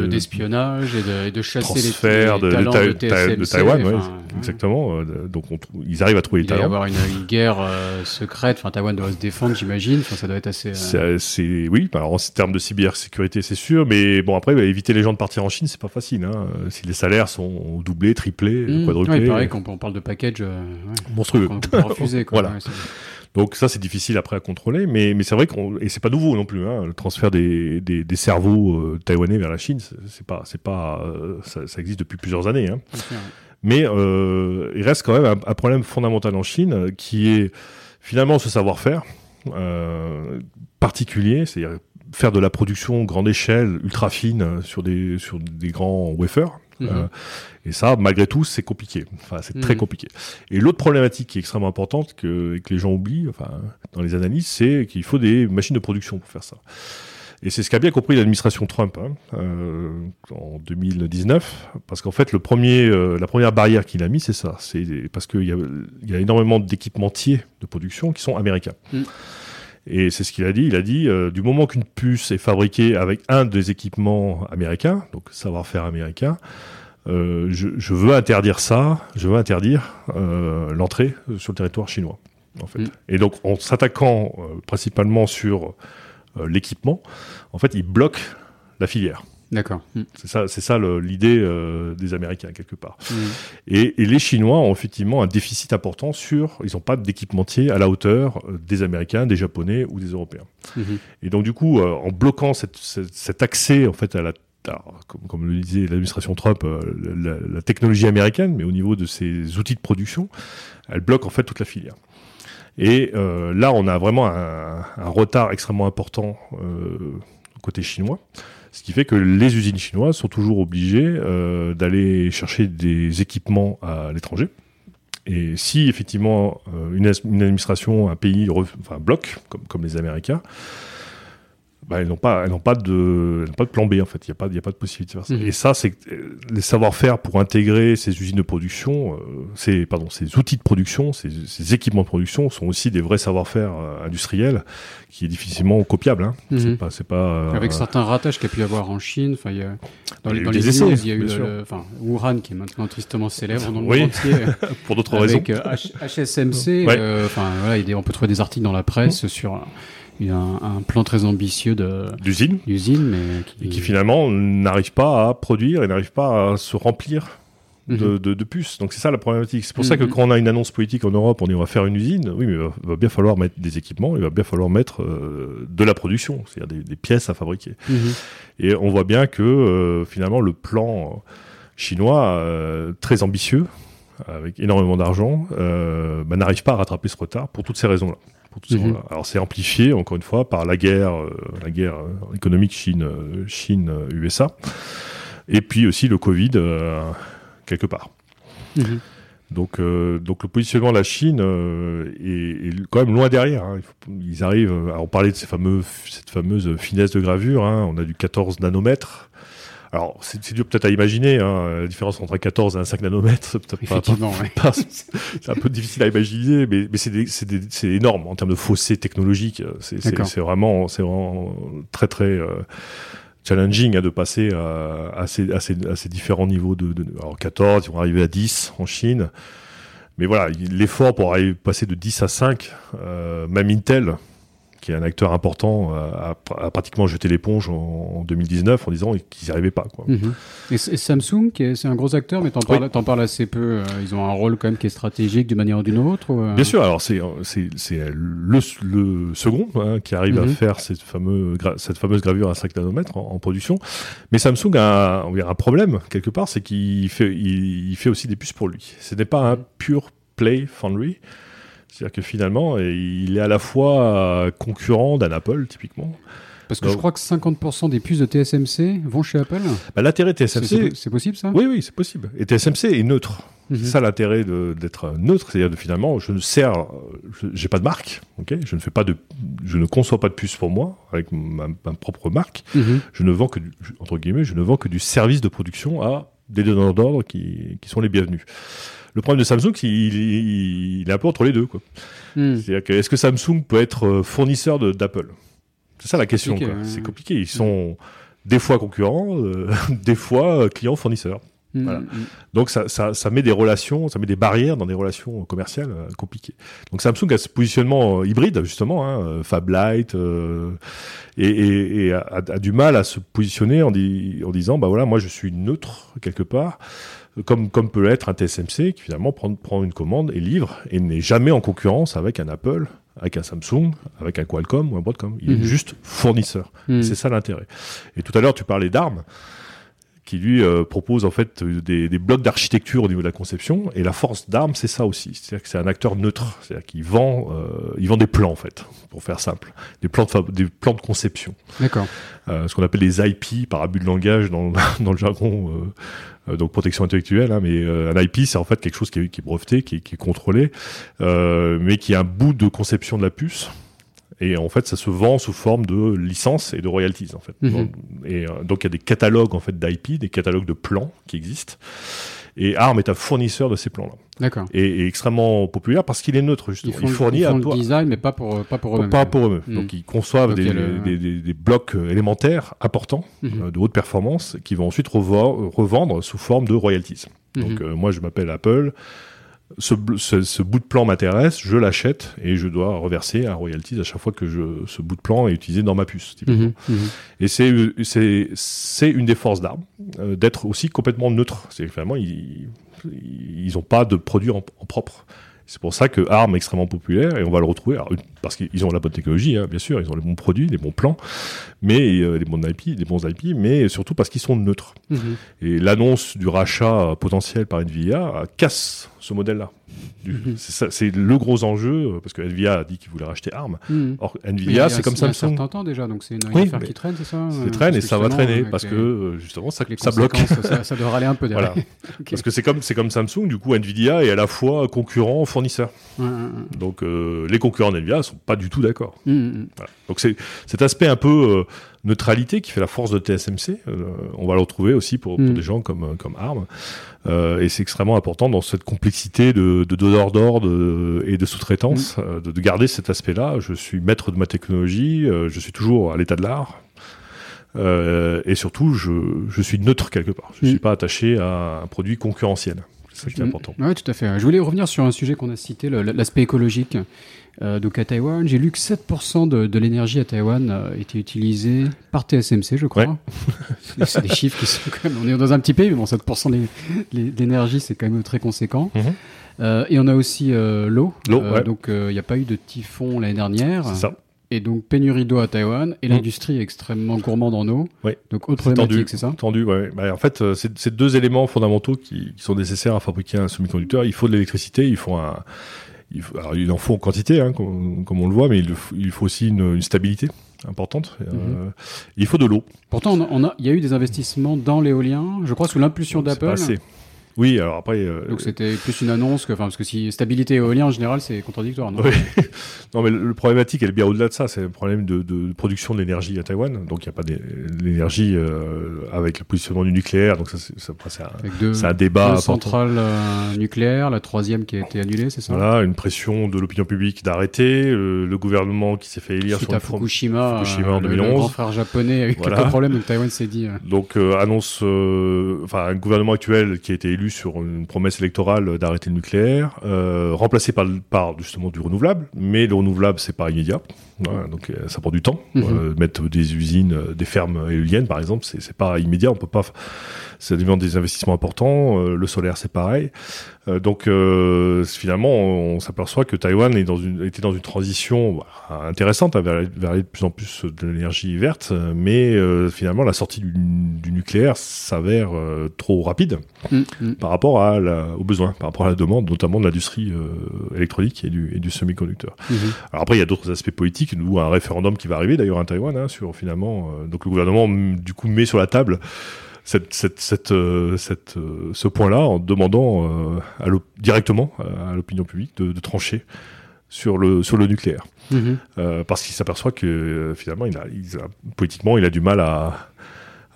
d'espionnage de, de, et, de, chasser les, les de, talents de, TSMC, de Taïwan, ouais, exactement. Euh, donc ils arrivent à trouver les talents. Il va y avoir une, une guerre euh, secrète. Enfin, Taïwan doit se défendre, j'imagine. Enfin, ça doit être assez. Euh... C'est oui. Alors en termes de cybersécurité, c'est sûr. Mais bon, après, bah, éviter les gens de partir en Chine, c'est pas facile. Hein. Si les salaires sont doublés, triplés, mmh. quadruplés. Ouais, pareil, quand on parle de package euh, monstrueux, on peut refuser. Quoi. voilà. Donc ça, c'est difficile après à contrôler, mais, mais c'est vrai qu'on et c'est pas nouveau non plus. Hein, le transfert des, des, des cerveaux euh, taïwanais vers la Chine, c'est pas c'est pas euh, ça, ça, existe depuis plusieurs années. Hein. Mais euh, il reste quand même un, un, problème fondamental en Chine qui est finalement ce savoir-faire particulier, c'est-à-dire faire de la production grande échelle, ultra fine sur des sur des grands wafers. Mmh. Et ça, malgré tout, c'est compliqué. Enfin, c'est très mmh. compliqué. Et l'autre problématique qui est extrêmement importante que, que les gens oublient, enfin, dans les analyses, c'est qu'il faut des machines de production pour faire ça. Et c'est ce qu'a bien compris l'administration Trump hein, euh, en 2019, parce qu'en fait, le premier, euh, la première barrière qu'il a mis, c'est ça. C'est parce qu'il y a, il y a énormément d'équipementiers de production qui sont américains. Mm. Et c'est ce qu'il a dit. Il a dit, euh, du moment qu'une puce est fabriquée avec un des équipements américains, donc savoir-faire américain, euh, je, je veux interdire ça, je veux interdire euh, l'entrée sur le territoire chinois. En fait. Mm. Et donc, en s'attaquant principalement sur l'équipement, en fait, il bloque la filière. D'accord. Mm. C'est ça, c'est ça l'idée euh, des Américains quelque part. Mm. Et, et les Chinois ont effectivement un déficit important sur, ils n'ont pas d'équipementier à la hauteur euh, des Américains, des Japonais ou des Européens. Mhm. Et donc du coup, euh, en bloquant cette- cette- cet accès en fait à la alors, comme, comme le disait l'administration Trump, euh, la, la technologie américaine, mais au niveau de ses outils de production, elle bloque en fait toute la filière. Et euh, là, on a vraiment un, un retard extrêmement important euh, côté chinois, ce qui fait que les usines chinoises sont toujours obligées euh, d'aller chercher des équipements à l'étranger. Et si effectivement euh, une, administration, un pays enfin, bloque, comme, comme les Américains, bah, elles n'ont pas, elles n'ont pas de, elles pas de plan B en fait. Il n'y a pas, il a pas de possibilité de faire ça. Mhm. Et ça, c'est que, euh, les savoir-faire pour intégrer ces usines de production, euh, ces, pardon, ces outils de production, ces, ces équipements de production sont aussi des vrais savoir-faire euh, industriels qui est difficilement copiable. Hein. Mhm. C'est pas, c'est pas. euh, Avec certains ratages qu'il y a pu y avoir en Chine, enfin, dans les, dans les essais, il y a eu enfin, Wuhan qui est maintenant tristement célèbre dans le Oui. monde entier, pour d'autres raisons. avec euh, HSMC. Ouais. euh, Enfin, voilà, on peut trouver des articles dans la presse sur un, un, un plan très ambitieux d'usine, mais qui, et qui finalement n'arrivent pas à produire et n'arrivent pas à se remplir de, Mhm. de, de puces. Donc c'est ça la problématique. C'est pour ça que Mhm. quand on a une annonce politique en Europe, on dit on va faire une usine, oui, mais il va, bien falloir mettre des équipements, il va bien falloir mettre euh, de la production, c'est-à-dire des, des pièces à fabriquer. Mhm. Et on voit bien que euh, finalement le plan chinois, euh, très ambitieux, avec énormément d'argent, bah, n'arrive pas à rattraper ce retard pour toutes ces raisons-là. Pour Mhm. Alors c'est amplifié encore une fois par la guerre, euh, la guerre euh, économique Chine, euh, Chine, USA, et puis aussi le Covid quelque part. Mhm. Donc, euh, donc le positionnement de la Chine euh, est, est quand même loin derrière. hein. Ils arrivent. Alors on parlait de ces fameux, cette fameuse finesse de gravure. hein. On a du 14 nanomètres. Alors c'est dur peut-être à imaginer. hein, La différence entre un 14 et un 5 nanomètres, c'est peut-être pas, ouais. pas- c'est un peu difficile à imaginer, mais, mais c'est des- c'est des- c'est énorme en termes de fossé technologique. C'est vraiment, c'est vraiment très très euh, challenging hein, de passer à, à, ces, à, ces, à ces différents niveaux de, de- alors 14, ils vont arriver à 10 en Chine. Mais voilà, il- l'effort pour arriver, passer de 10 à 5, euh, même Intel, qui est un acteur important, euh, a, a pratiquement jeté l'éponge en, en 2019 en disant qu'ils n'y arrivaient pas. Quoi. Mhm. Et, et Samsung, c'est un gros acteur, mais t'en parles, parles assez peu. euh, ils ont un rôle quand même qui est stratégique d'une manière ou d'une autre. ou, euh, Bien sûr, alors c'est le, le second hein, qui arrive à Mhm. faire cette fameuse gra- cette fameuse gravure à 5 nanomètres en, en production. Mais Samsung a, on un problème quelque part, c'est qu'il fait il, il fait aussi des puces pour lui. Ce n'est pas un pure play foundry. C'est-à-dire que finalement, il est à la fois euh, concurrent d'un Apple, typiquement. Parce que je crois que 50% des puces de TSMC vont chez Apple. Bah, L'intérêt TSMC, C'est possible ça? Oui, oui, c'est possible. Et TSMC est neutre. Mhm. C'est ça l'intérêt d'être neutre, c'est-à-dire de finalement, je ne sers, je- j'ai pas de marque, ok, je ne fais pas de, je ne conçois pas de puce pour moi avec ma, ma propre marque. Mhm. Je ne vends que du, entre guillemets, je ne vends que du service de production à des donneurs d'ordre qui, qui sont les bienvenus. Le problème de Samsung, c'est qu'il il, il est un peu entre les deux, quoi. Mhm. C'est-à-dire que est-ce que Samsung peut être euh, fournisseur d'Apple? C'est ça la question. C'est compliqué. Ils sont des fois concurrents, euh, des fois euh, clients-fournisseurs. Mhm. Voilà. Donc ça, ça, ça met des relations, ça met des barrières dans des relations commerciales euh, compliquées. Donc Samsung a ce positionnement euh, hybride justement, hein, Fab Light, euh, et, et, et a, du mal à se positionner en, di- en disant bah voilà moi je suis neutre quelque part, comme comme peut l'être un TSMC qui finalement prend prend une commande et livre et n'est jamais en concurrence avec un Apple, avec un Samsung, avec un Qualcomm ou un Broadcom. Il Mhm. est juste fournisseur. Mhm. C'est ça l'intérêt. Et tout à l'heure, tu parlais d'armes, qui lui euh, propose en fait des, des blocs d'architecture au niveau de la conception. Et la force d'armes, c'est ça aussi. C'est-à-dire que c'est un acteur neutre. C'est-à-dire qu'il vend, euh, il vend des plans en fait, pour faire simple, des plans de, fab- des plans de conception. D'accord. Euh, ce qu'on appelle les IP par abus de langage dans, dans le jargon, donc protection intellectuelle. Hein, mais euh, un IP, c'est en fait quelque chose qui est, qui est breveté, qui est, qui est contrôlé, euh, mais qui est un bout de conception de la puce Et en fait, ça se vend sous forme de licences et de royalties, en fait. Mhm. Et euh, donc, il y a des catalogues, en fait, d'IP, des catalogues de plans qui existent. Et ARM est un fournisseur de ces plans-là. D'accord. Et, et extrêmement populaire parce qu'il est neutre, justement. Ils font, Il fournit ils font à le toi- design, mais pas pour, pas pour eux-mêmes. pas pour eux. Mm. Donc ils conçoivent des, le- des- des- des blocs euh, élémentaires importants Mhm. euh, de haute performance qui vont ensuite revendre sous forme de royalties. Mhm. Donc euh, moi je m'appelle Apple. Ce, ce- ce bout de plan m'intéresse, je l'achète et je dois reverser un royalties à chaque fois que je, ce bout de plan est utilisé dans ma puce. Mhm, mhm. Et c'est c'est c'est une des forces d'ARM euh, d'être aussi complètement neutre. C'est finalement ils ils ont pas de produit en, en propre. C'est pour ça que ARM est extrêmement populaire et on va le retrouver alors, parce qu'ils ont la bonne technologie, hein, bien sûr, ils ont les bons produits, les bons plans, mais euh, les bons IP, les bons IP, mais surtout parce qu'ils sont neutres. Mhm. Et l'annonce du rachat potentiel par Nvidia euh, casse ce modèle-là. Mhm. C'est c'est le gros enjeu euh, parce que Nvidia a dit qu'il voulait racheter ARM. Mhm. Or y Nvidia, c'est comme il y a un Samsung. temps déjà, donc c'est une, Oui, affaire qui traîne, c'est ça Ça euh, traîne et ça va traîner parce les- que justement ça, les ça bloque. ça, ça devrait aller un peu derrière. Voilà. Parce que c'est comme c'est comme Samsung, du coup Nvidia est à la fois concurrent fournisseur. Ouais, ouais, ouais. Donc euh, les concurrents Nvidia sont pas du tout d'accord. Mhm. Voilà. Donc c'est cet aspect un peu neutralité qui fait la force de TSMC. euh, on va le retrouver aussi pour, pour Mm. des gens comme comme ARM. Euh, et c'est extrêmement important dans cette complexité de de donneurs d'ordre et de sous-traitance Mm. euh, de, de garder cet aspect-là. Je suis maître de ma technologie, euh, je suis toujours à l'état de l'art. Euh, et surtout, je, je suis neutre quelque part. Je ne Mm. suis pas attaché à un produit concurrentiel. C'est ça qui est important. Oui, tout à fait. Je voulais revenir sur un sujet qu'on a cité, l'aspect écologique. Euh, donc à Taïwan, j'ai lu que 7% de, de l'énergie à Taïwan euh, était utilisée par TSMC, je crois. C'est- C'est des chiffres qui sont quand même... On est dans un petit pays, mais bon, 7% d'é- l'é- d'énergie, c'est quand même très conséquent. Mhm. Euh, et on a aussi euh, l'eau. L'eau, Euh, ouais. Donc il n'y a pas eu de typhon l'année dernière. Ça. Et donc pénurie d'eau à Taïwan. Et Mhm. l'industrie est extrêmement gourmande en eau. Ouais. Donc autre problématique, c'est ça? Tendu, ouais. Bah, en fait, c'est c'est deux éléments fondamentaux qui, qui sont nécessaires à fabriquer un semi-conducteur. Il faut de l'électricité, il faut un. Il, faut- alors, il en faut en quantité, hein, comme, comme on le voit, mais il, faut- il faut aussi une, une stabilité importante. Mhm. Euh, il faut de l'eau. Pourtant, on a- on a- il y a eu des investissements dans l'éolien, je crois, sous l'impulsion d'Apple. Oui, alors après. euh, Donc c'était plus une annonce que, enfin, parce que si stabilité éolien en général c'est contradictoire, non Oui. non, mais le, le problématique, elle est bien au-delà de ça. C'est un problème de, de production de l'énergie à Taïwan. Donc, il n'y a pas d'é- l'énergie euh, avec le positionnement du nucléaire. Donc, ça, c'est ça, après, c'est un, un débat deux centrales euh, nucléaires, la troisième qui a été annulée, c'est ça? Voilà, une pression de l'opinion publique d'arrêter, euh, le gouvernement qui s'est fait élire Suite sur à Fukushima, Fukushima euh, en le- Le, 2011. grand frère japonais a eu Voilà. quelques problèmes, donc Taïwan s'est dit. euh, Donc annonce, enfin un gouvernement actuel qui a été élu sur une promesse électorale d'arrêter le nucléaire, euh, remplacé par, justement du renouvelable, mais le renouvelable c'est pas immédiat, donc euh, ça prend du temps. Mhm. Euh, mettre des usines, des fermes éoliennes par exemple, c'est pas immédiat, on peut pas, ça demande des investissements importants. le solaire c'est pareil. Euh, donc euh, finalement on, s'aperçoit que Taïwan est dans une, était dans une transition bah, intéressante hein, vers, vers de plus en plus de l'énergie verte, euh, mais euh, finalement la sortie du, du nucléaire s'avère euh, trop rapide hum, hum. par rapport à la, aux besoins, par rapport à la demande, notamment de l'industrie euh, électronique et du, et du semi-conducteur. Mhm. Alors après, il y a d'autres aspects politiques, nous, un référendum qui va arriver d'ailleurs à Taïwan, hein, sur finalement, euh, donc le gouvernement mm, du coup met sur la table cette, cette, cette, euh, cette, euh, ce point-là en demandant euh, à directement à l'opinion publique de, de trancher sur le, sur le nucléaire. Mhm. Euh, parce qu'il s'aperçoit que finalement, il a, il a- politiquement, il a du mal à,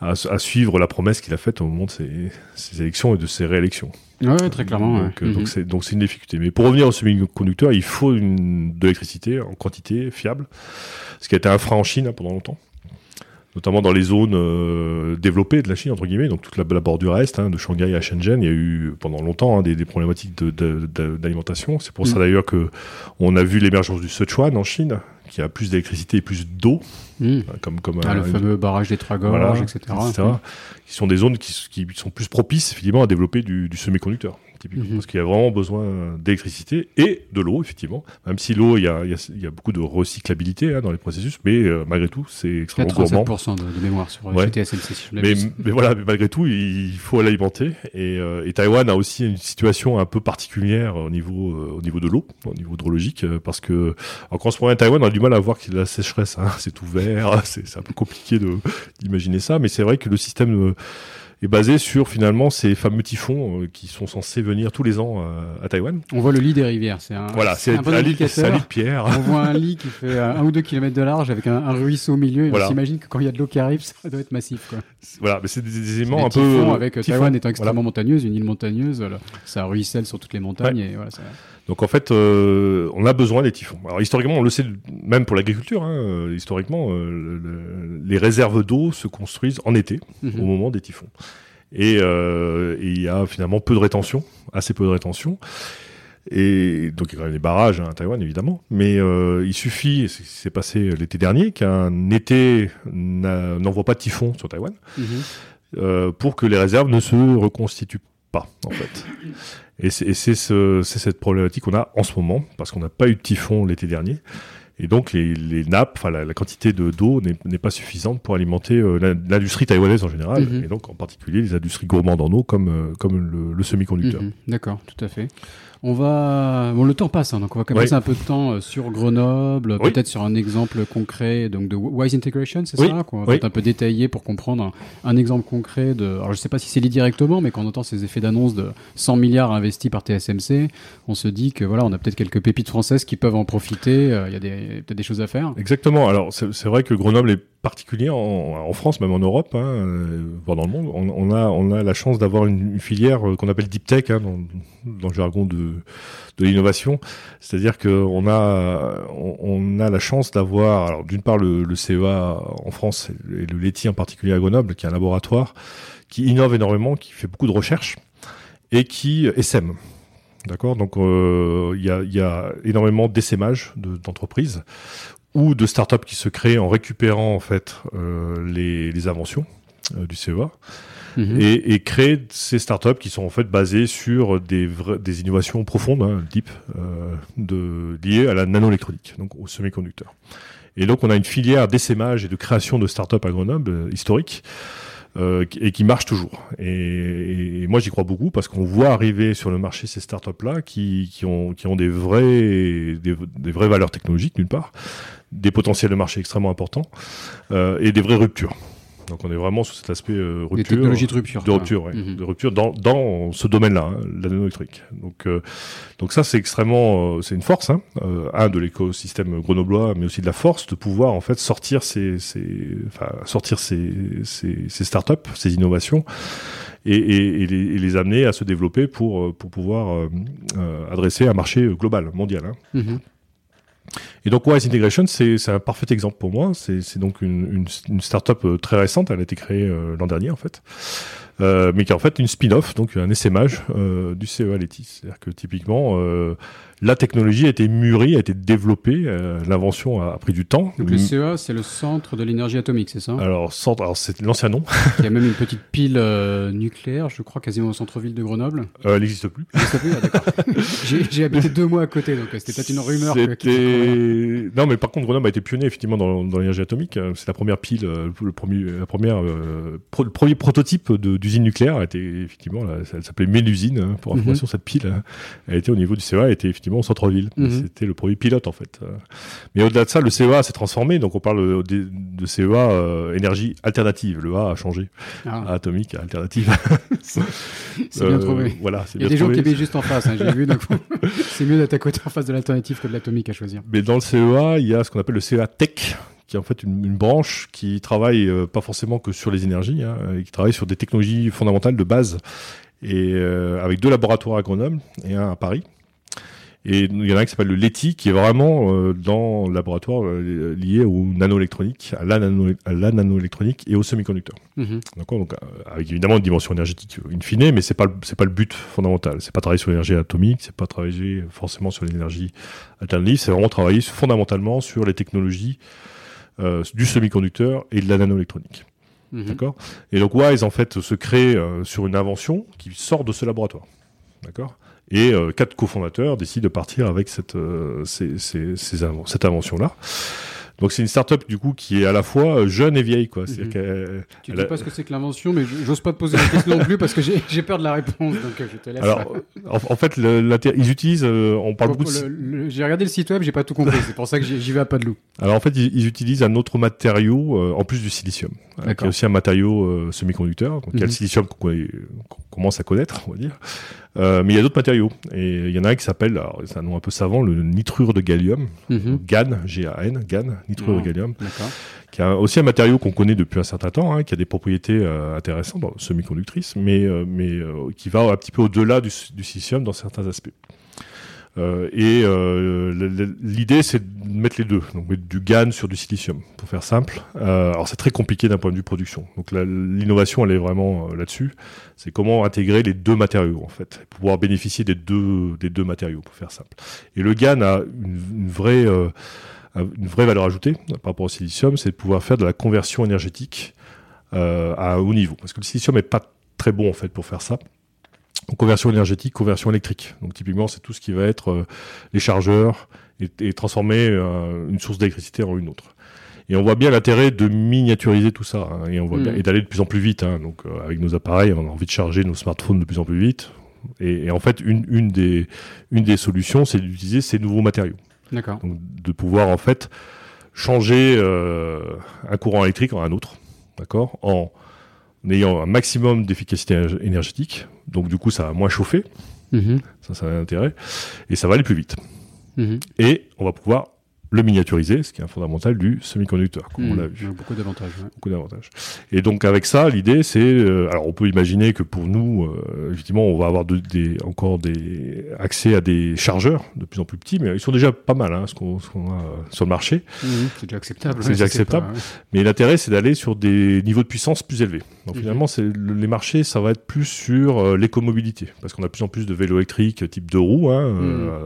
à, à suivre la promesse qu'il a faite au moment de ses, ses élections et de ses réélections. Ouais, très clairement. Donc, ouais. euh, Mhm. donc c'est donc c'est une difficulté. Mais pour revenir au semi-conducteur, il faut une, de l'électricité en quantité fiable, ce qui a été un frein en Chine hein, pendant longtemps, notamment dans les zones euh, développées de la Chine entre guillemets, donc toute la, la bordure est, hein, de Shanghai à Shenzhen, il y a eu pendant longtemps hein, des, des problématiques de- de- de- d'alimentation. C'est pour ça Mm. d'ailleurs que on a vu l'émergence du Sichuan en Chine, qui a plus d'électricité et plus d'eau, Mhm. hein, comme comme Ah, un- le une- fameux barrage des Trois Gorges, voilà, etc. etc., qui sont des zones qui, qui sont plus propices effectivement à développer du, du semi-conducteur, typiquement, Mhm. parce qu'il y a vraiment besoin d'électricité et de l'eau, effectivement. Même si l'eau, il y a, y a- y a beaucoup de recyclabilité hein, dans les processus, mais euh, malgré tout, c'est extrêmement gourmand. 87% de, de mémoire sur Ouais. chez TSMC, si je Mais, mais voilà, mais malgré tout, il faut l'alimenter. Et, euh, et Taïwan a aussi une situation un peu particulière au niveau, euh, au niveau de l'eau, au niveau hydrologique, euh, parce que alors, quand on se promène à Taïwan, on a du mal à voir qu'il y a de la sécheresse. hein. c'est tout vert, c'est un peu compliqué de- d'imaginer ça, mais c'est vrai que le système euh, est basé sur finalement ces fameux typhons euh, qui sont censés venir tous les ans à Taïwan. On voit le lit des rivières, c'est un, voilà, c'est un, un, lit de pierre. On voit un lit qui fait un ou deux kilomètres de large avec un, ruisseau au milieu. Et on s'imagine que quand il y a de l'eau qui arrive, ça doit être massif. Quoi. Voilà, mais c'est des, éléments un peu. Avec Taïwan étant extrêmement montagneuse, une île montagneuse, ça ruisselle sur toutes les montagnes. Et voilà, ça... Donc en fait, euh, on a besoin des typhons. Alors historiquement, on le sait même pour l'agriculture. Hein, euh, historiquement, euh, les réserves d'eau se construisent en été, mhm. au moment des typhons. Et il y a finalement peu de rétention, assez peu de rétention. Et donc il y a des barrages hein, à Taïwan évidemment, mais il suffit, c'est passé l'été dernier, qu'un été n'envoie pas de typhon sur Taïwan mhm. pour que les réserves ne se reconstituent pas en fait. Et c'est cette problématique qu'on a en ce moment, parce qu'on n'a pas eu de typhon l'été dernier. Et donc les, nappes, enfin la, quantité d'eau n'est pas suffisante pour alimenter euh, l'industrie taïwanaise en général, mhm. et donc en particulier les industries gourmandes en eau comme, euh, comme le, semi-conducteur. Mhm. D'accord, tout à fait. On va, bon, le temps passe, hein, donc on va passer un peu de temps euh, sur Grenoble, peut-être sur un exemple concret donc de Wise Integration, c'est ça qu'on va un peu détailler pour comprendre un, exemple concret de. Alors je sais pas si c'est lié directement, mais quand on entend ces effets d'annonce de 100 milliards investis par TSMC, on se dit que voilà, on a peut-être quelques pépites françaises qui peuvent en profiter. Euh, il y a peut-être des choses à faire. Exactement. Alors c'est vrai que Grenoble est particulier en, France, même en Europe, hein, euh, voire dans le monde. On, a, on a la chance d'avoir une, filière euh, qu'on appelle deep tech hein, dans, le jargon de, de l'innovation. C'est-à-dire qu'on a, on, a la chance d'avoir, d'une part le, CEA en France et le LETI en particulier à Grenoble, qui est un laboratoire qui innove énormément, qui fait beaucoup de recherches et qui essaime. D'accord? Donc euh, il y, a, y, a, énormément d'essaimages d'entreprises ou de startups qui se créent en récupérant en fait euh, les, les, inventions euh, du CEA mhm. et, et créer ces startups qui sont en fait basées sur des, des innovations profondes, hein, deep, euh, de, liées à la nanoélectronique, donc au semi-conducteur. Et donc on a une filière d'essaimage et de création de startups à Grenoble euh, historique. Euh, et qui marche toujours. Et, moi, j'y crois beaucoup parce qu'on voit arriver sur le marché ces startups-là qui, ont, qui ont des, vrais, des, des vraies valeurs technologiques, d'une part, des potentiels de marché extrêmement importants euh, et des vraies ruptures. Donc on est vraiment sur cet aspect euh, rupture, technologies de rupture, de rupture, ouais, mhm. de rupture dans, dans ce domaine-là, hein, la nanoélectrique. Donc euh, donc ça c'est extrêmement, euh, c'est une force, hein, euh, un de l'écosystème grenoblois, mais aussi de la force de pouvoir en fait sortir ces, ces enfin sortir ces, ces, ces startups, ces innovations. Et, et, et, les, et, les, amener à se développer pour, pour pouvoir adresser un marché global, mondial. Hein. Mhm. Et donc Wise Integration, c'est un parfait exemple pour moi. C'est donc une, une, une startup euh, très récente. Elle a été créée euh, l'an dernier en fait, euh, mais qui est en fait une spin-off, donc un essaimage euh, du CEA Leti. C'est-à-dire que typiquement, euh, la technologie a été mûrie, a été développée, euh, l'invention a, pris du temps. Donc le CEA, c'est le centre de l'énergie atomique, c'est ça? Alors, centre, alors c'est l'ancien nom. Il y a même une petite pile euh, nucléaire, je crois, quasiment au centre-ville de Grenoble. Euh, elle n'existe plus. Ah, j'ai habité deux mois à côté, donc c'était peut-être une rumeur. C'était... Non, mais par contre, Grenoble a été pionnier effectivement dans, dans l'énergie atomique. C'est la première pile, le premier, la première, le premier prototype d'usine nucléaire a été effectivement, elle s'appelait Mélusine, hein, pour mhm. information, cette pile, hein. elle était au niveau du CEA, elle était effectivement au centre-ville. Mhm. C'était le produit pilote en fait. Mais au-delà de ça, le CEA s'est transformé. Donc on parle de, de CEA euh, énergie alternative. Le A a changé. Ah. atomique alternative. c'est bien trouvé. Euh, voilà, Il y a des gens qui habitent juste en face. Hein, j'ai vu. c'est mieux d'être à côté en face de l'alternative que de l'atomique à choisir. Mais dans le CEA, il y a ce qu'on appelle le CEA Tech qui est en fait une, branche qui travaille euh, pas forcément que sur les énergies, hein, qui travaille sur des technologies fondamentales de base, et avec deux laboratoires à Grenoble et un à Paris. Et il y en a un qui s'appelle le LETI, qui est vraiment euh, dans le laboratoire euh, lié au nanoélectronique, à la, nano, à la nanoélectronique et aux semi-conducteurs. Mhm. D'accord, donc euh, avec évidemment une dimension énergétique in fine, mais c'est pas c'est pas le but fondamental. C'est pas travailler sur l'énergie atomique, c'est pas travailler forcément sur l'énergie alternative, c'est vraiment travailler fondamentalement sur les technologies euh, du semi-conducteur et de la nanoélectronique. Mhm. D'accord? Et donc Wise en fait se crée sur une invention qui sort de ce laboratoire. D'accord? Et euh, quatre cofondateurs décident de partir avec cette, euh, ces, ces, ces cette invention-là. Donc c'est une start-up du coup qui est à la fois euh, jeune et vieille quoi. Mhm. tu ne dis pas ce que c'est que l'invention, mais j'ose pas te poser la question non plus parce que j'ai peur de la réponse, donc je te laisse. Alors en, fait, ils utilisent, euh, on parle beaucoup. De... J'ai regardé le site web, j'ai pas tout compris. c'est pour ça que j'y vais à pas de loup. Alors en fait, ils, utilisent un autre matériau en plus du silicium, qui est aussi un matériau semi-conducteur. Donc il y a le mhm. silicium qu'on commence à connaître, on va dire. Euh, mais il y a d'autres matériaux. Et il y en a un qui s'appelle, c'est un nom un peu savant, le nitrure de gallium. Mhm. GAN, G-A-N, GAN, nitrure de ah, gallium. Qui est aussi un matériau qu'on connaît depuis un certain temps, hein, qui a des propriétés euh, intéressantes, semi-conductrices, mais, euh, mais qui va un petit peu au-delà du, du silicium dans certains aspects. Euh, et euh, l'idée, c'est de mettre les deux, donc mettre du GAN sur du silicium, pour faire simple. Euh, alors c'est très compliqué d'un point de vue production. Donc l'innovation, elle est vraiment là-dessus. C'est comment intégrer les deux matériaux, en fait, pouvoir bénéficier des deux des deux matériaux, pour faire simple. Et le GAN a une, vraie une vraie valeur ajoutée par rapport au silicium, c'est de pouvoir faire de la conversion énergétique à haut niveau, parce que le silicium est pas très bon en fait pour faire ça conversion énergétique, conversion électrique. Donc typiquement, c'est tout ce qui va être euh, les chargeurs et, transformer euh, une source d'électricité en une autre. Et on voit bien l'intérêt de miniaturiser tout ça hein, et on voit bien, mm. et d'aller de plus en plus vite. Hein. donc euh, avec nos appareils, on a envie de charger nos smartphones de plus en plus vite. Et, en fait, une, une, des, une des solutions, c'est d'utiliser ces nouveaux matériaux. D'accord. Donc de pouvoir en fait changer un courant électrique en un autre, d'accord, en en ayant un maximum d'efficacité énergétique. Donc du coup, ça va moins chauffer. Mhm. Ça, ça a un intérêt. Et ça va aller plus vite. Mhm. Et on va pouvoir le miniaturiser, ce qui est un fondamental du semi-conducteur, comme on mmh. l'a vu. Beaucoup d'avantages. Beaucoup d'avantages. Et donc avec ça, l'idée, c'est, euh, alors on peut imaginer que pour nous, euh, effectivement, on va avoir des, encore des accès à des chargeurs de plus en plus petits, mais ils sont déjà pas mal, hein, ce qu'on a sur le marché. Mmh, c'est déjà acceptable. C'est déjà acceptable. Mais l'intérêt, c'est d'aller sur des niveaux de puissance plus élevés. Donc mmh. finalement, c'est les marchés, ça va être plus sur euh, l'écomobilité, parce qu'on a de plus en plus de vélos électriques type deux roues, hein,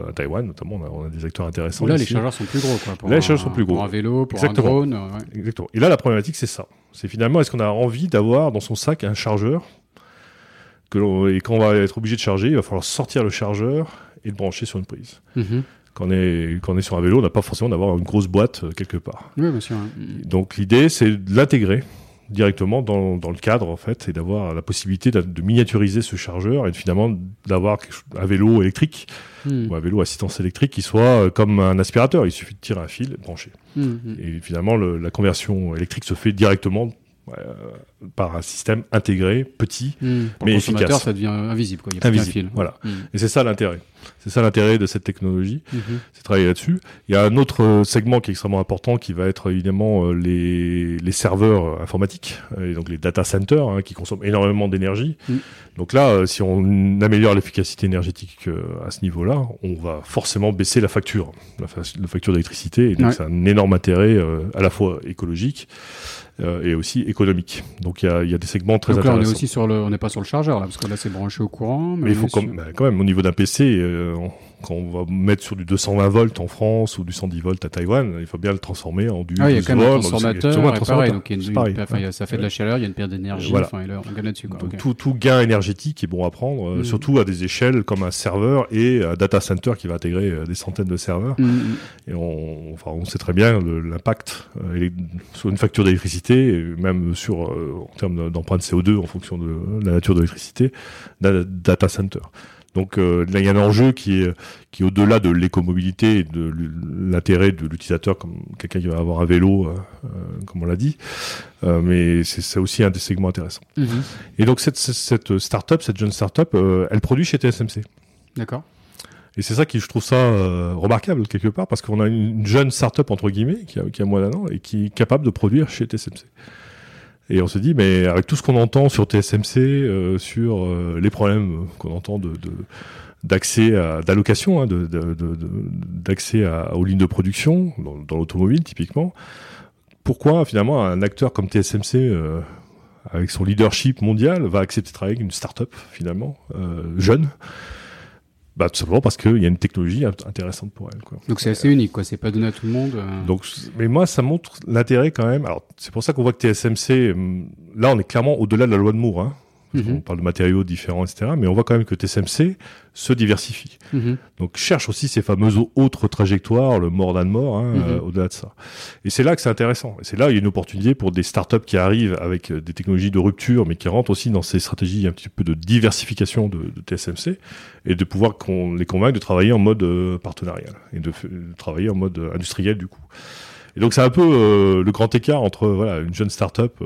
à Taïwan notamment, on a, des acteurs intéressants. Là, les chargeurs sont plus gros là, les charges sont plus gros. Pour un vélo, pour un drone. Exactement. Et là, la problématique, c'est ça. C'est finalement, est-ce qu'on a envie d'avoir dans son sac un chargeur que et quand on va être obligé de charger, il va falloir sortir le chargeur et le brancher sur une prise. Mhm. Quand, on est, quand on est sur un vélo, on n'a pas forcément d'avoir une grosse boîte euh, quelque part. Oui, bien sûr. Donc l'idée, c'est de l'intégrer directement dans, dans, le cadre en fait et d'avoir la possibilité de, miniaturiser ce chargeur et finalement d'avoir un vélo électrique hmm. ou un vélo assistance électrique qui soit euh, comme un aspirateur. Il suffit de tirer un fil et de brancher. Hmm, hmm. Et finalement, le, la conversion électrique se fait directement par un système intégré, petit, mais efficace. ça devient invisible. Quoi. Il y a invisible, fil. voilà. Et c'est ça l'intérêt. C'est ça l'intérêt de cette technologie, mhm. c'est travailler là-dessus. Il y a un autre euh, segment qui est extrêmement important, qui va être évidemment euh, les, les serveurs informatiques, et donc les data centers, hein, qui consomment énormément d'énergie. Donc là, si on améliore l'efficacité énergétique à ce niveau-là, on va forcément baisser la facture, la, facture d'électricité. Et donc c'est un énorme intérêt à la fois écologique euh, et aussi économique. Donc il y a, y a, des segments très Donc là, intéressants. on est aussi sur le, on n'est pas sur le chargeur là, parce que là c'est branché au courant. Mais, il faut quand, bah, quand, même au niveau d'un PC, euh, quand on va mettre sur du 220 volts en France ou du 110 volts à Taïwan, il faut bien le transformer en du ah, il y a quand même un transformateur, pareil, donc il y a une, ça fait de la chaleur, il y a une perte d'énergie, voilà. enfin, on gagne là-dessus. Donc tout, tout, gain énergétique est bon à prendre, euh, mm. surtout à des échelles comme un serveur et un data center qui va intégrer euh, des centaines de serveurs. Mm, mm. Et on, enfin, on sait très bien l'impact euh, sur une facture d'électricité, même sur en termes d'empreinte CO2 en fonction de la nature de l'électricité, d'un data center. Donc euh, là, il y a un enjeu qui est, qui au-delà de l'écomobilité et de l'intérêt de l'utilisateur comme quelqu'un qui va avoir un vélo, euh, euh, comme on l'a dit. mais c'est aussi un des segments intéressants. Mhm. Et donc cette, cette start-up, cette jeune start-up, elle produit chez TSMC. D'accord. Et c'est ça qui, je trouve ça remarquable quelque part, parce qu'on a une jeune start-up entre guillemets qui a, qui a moins d'un an et qui est capable de produire chez TSMC. Et on se dit, mais avec tout ce qu'on entend sur TSMC, euh, sur euh, les problèmes qu'on entend de, d'accès à d'allocation, hein, d'accès aux lignes de production dans, l'automobile typiquement. Pourquoi finalement un acteur comme TSMC, euh, avec son leadership mondial, va accepter de travailler avec une start-up finalement jeune? Bah, tout simplement parce qu'il y a une technologie intéressante pour elle. Quoi. Donc c'est assez unique, quoi. C'est pas donné à tout le monde. Euh. Donc, mais moi, ça montre l'intérêt quand même. Alors, c'est pour ça qu'on voit que TSMC, hum, là, on est clairement au-delà de la loi de Moore. Hein. Mhm. On parle de matériaux différents, etc. Mais on voit quand même que TSMC se diversifie. Mhm. Donc cherche aussi ces fameuses autres trajectoires, le more than more, hein, mhm. euh, au-delà de ça. Et c'est là que c'est intéressant. Et c'est là il y a une opportunité pour des startups qui arrivent avec euh, des technologies de rupture, mais qui rentrent aussi dans ces stratégies un petit peu de diversification de, de TSMC, et de pouvoir qu'on les convaincre de travailler en mode euh, partenarial et de, travailler en mode industriel du coup. Et donc c'est un peu le grand écart entre voilà une jeune startup,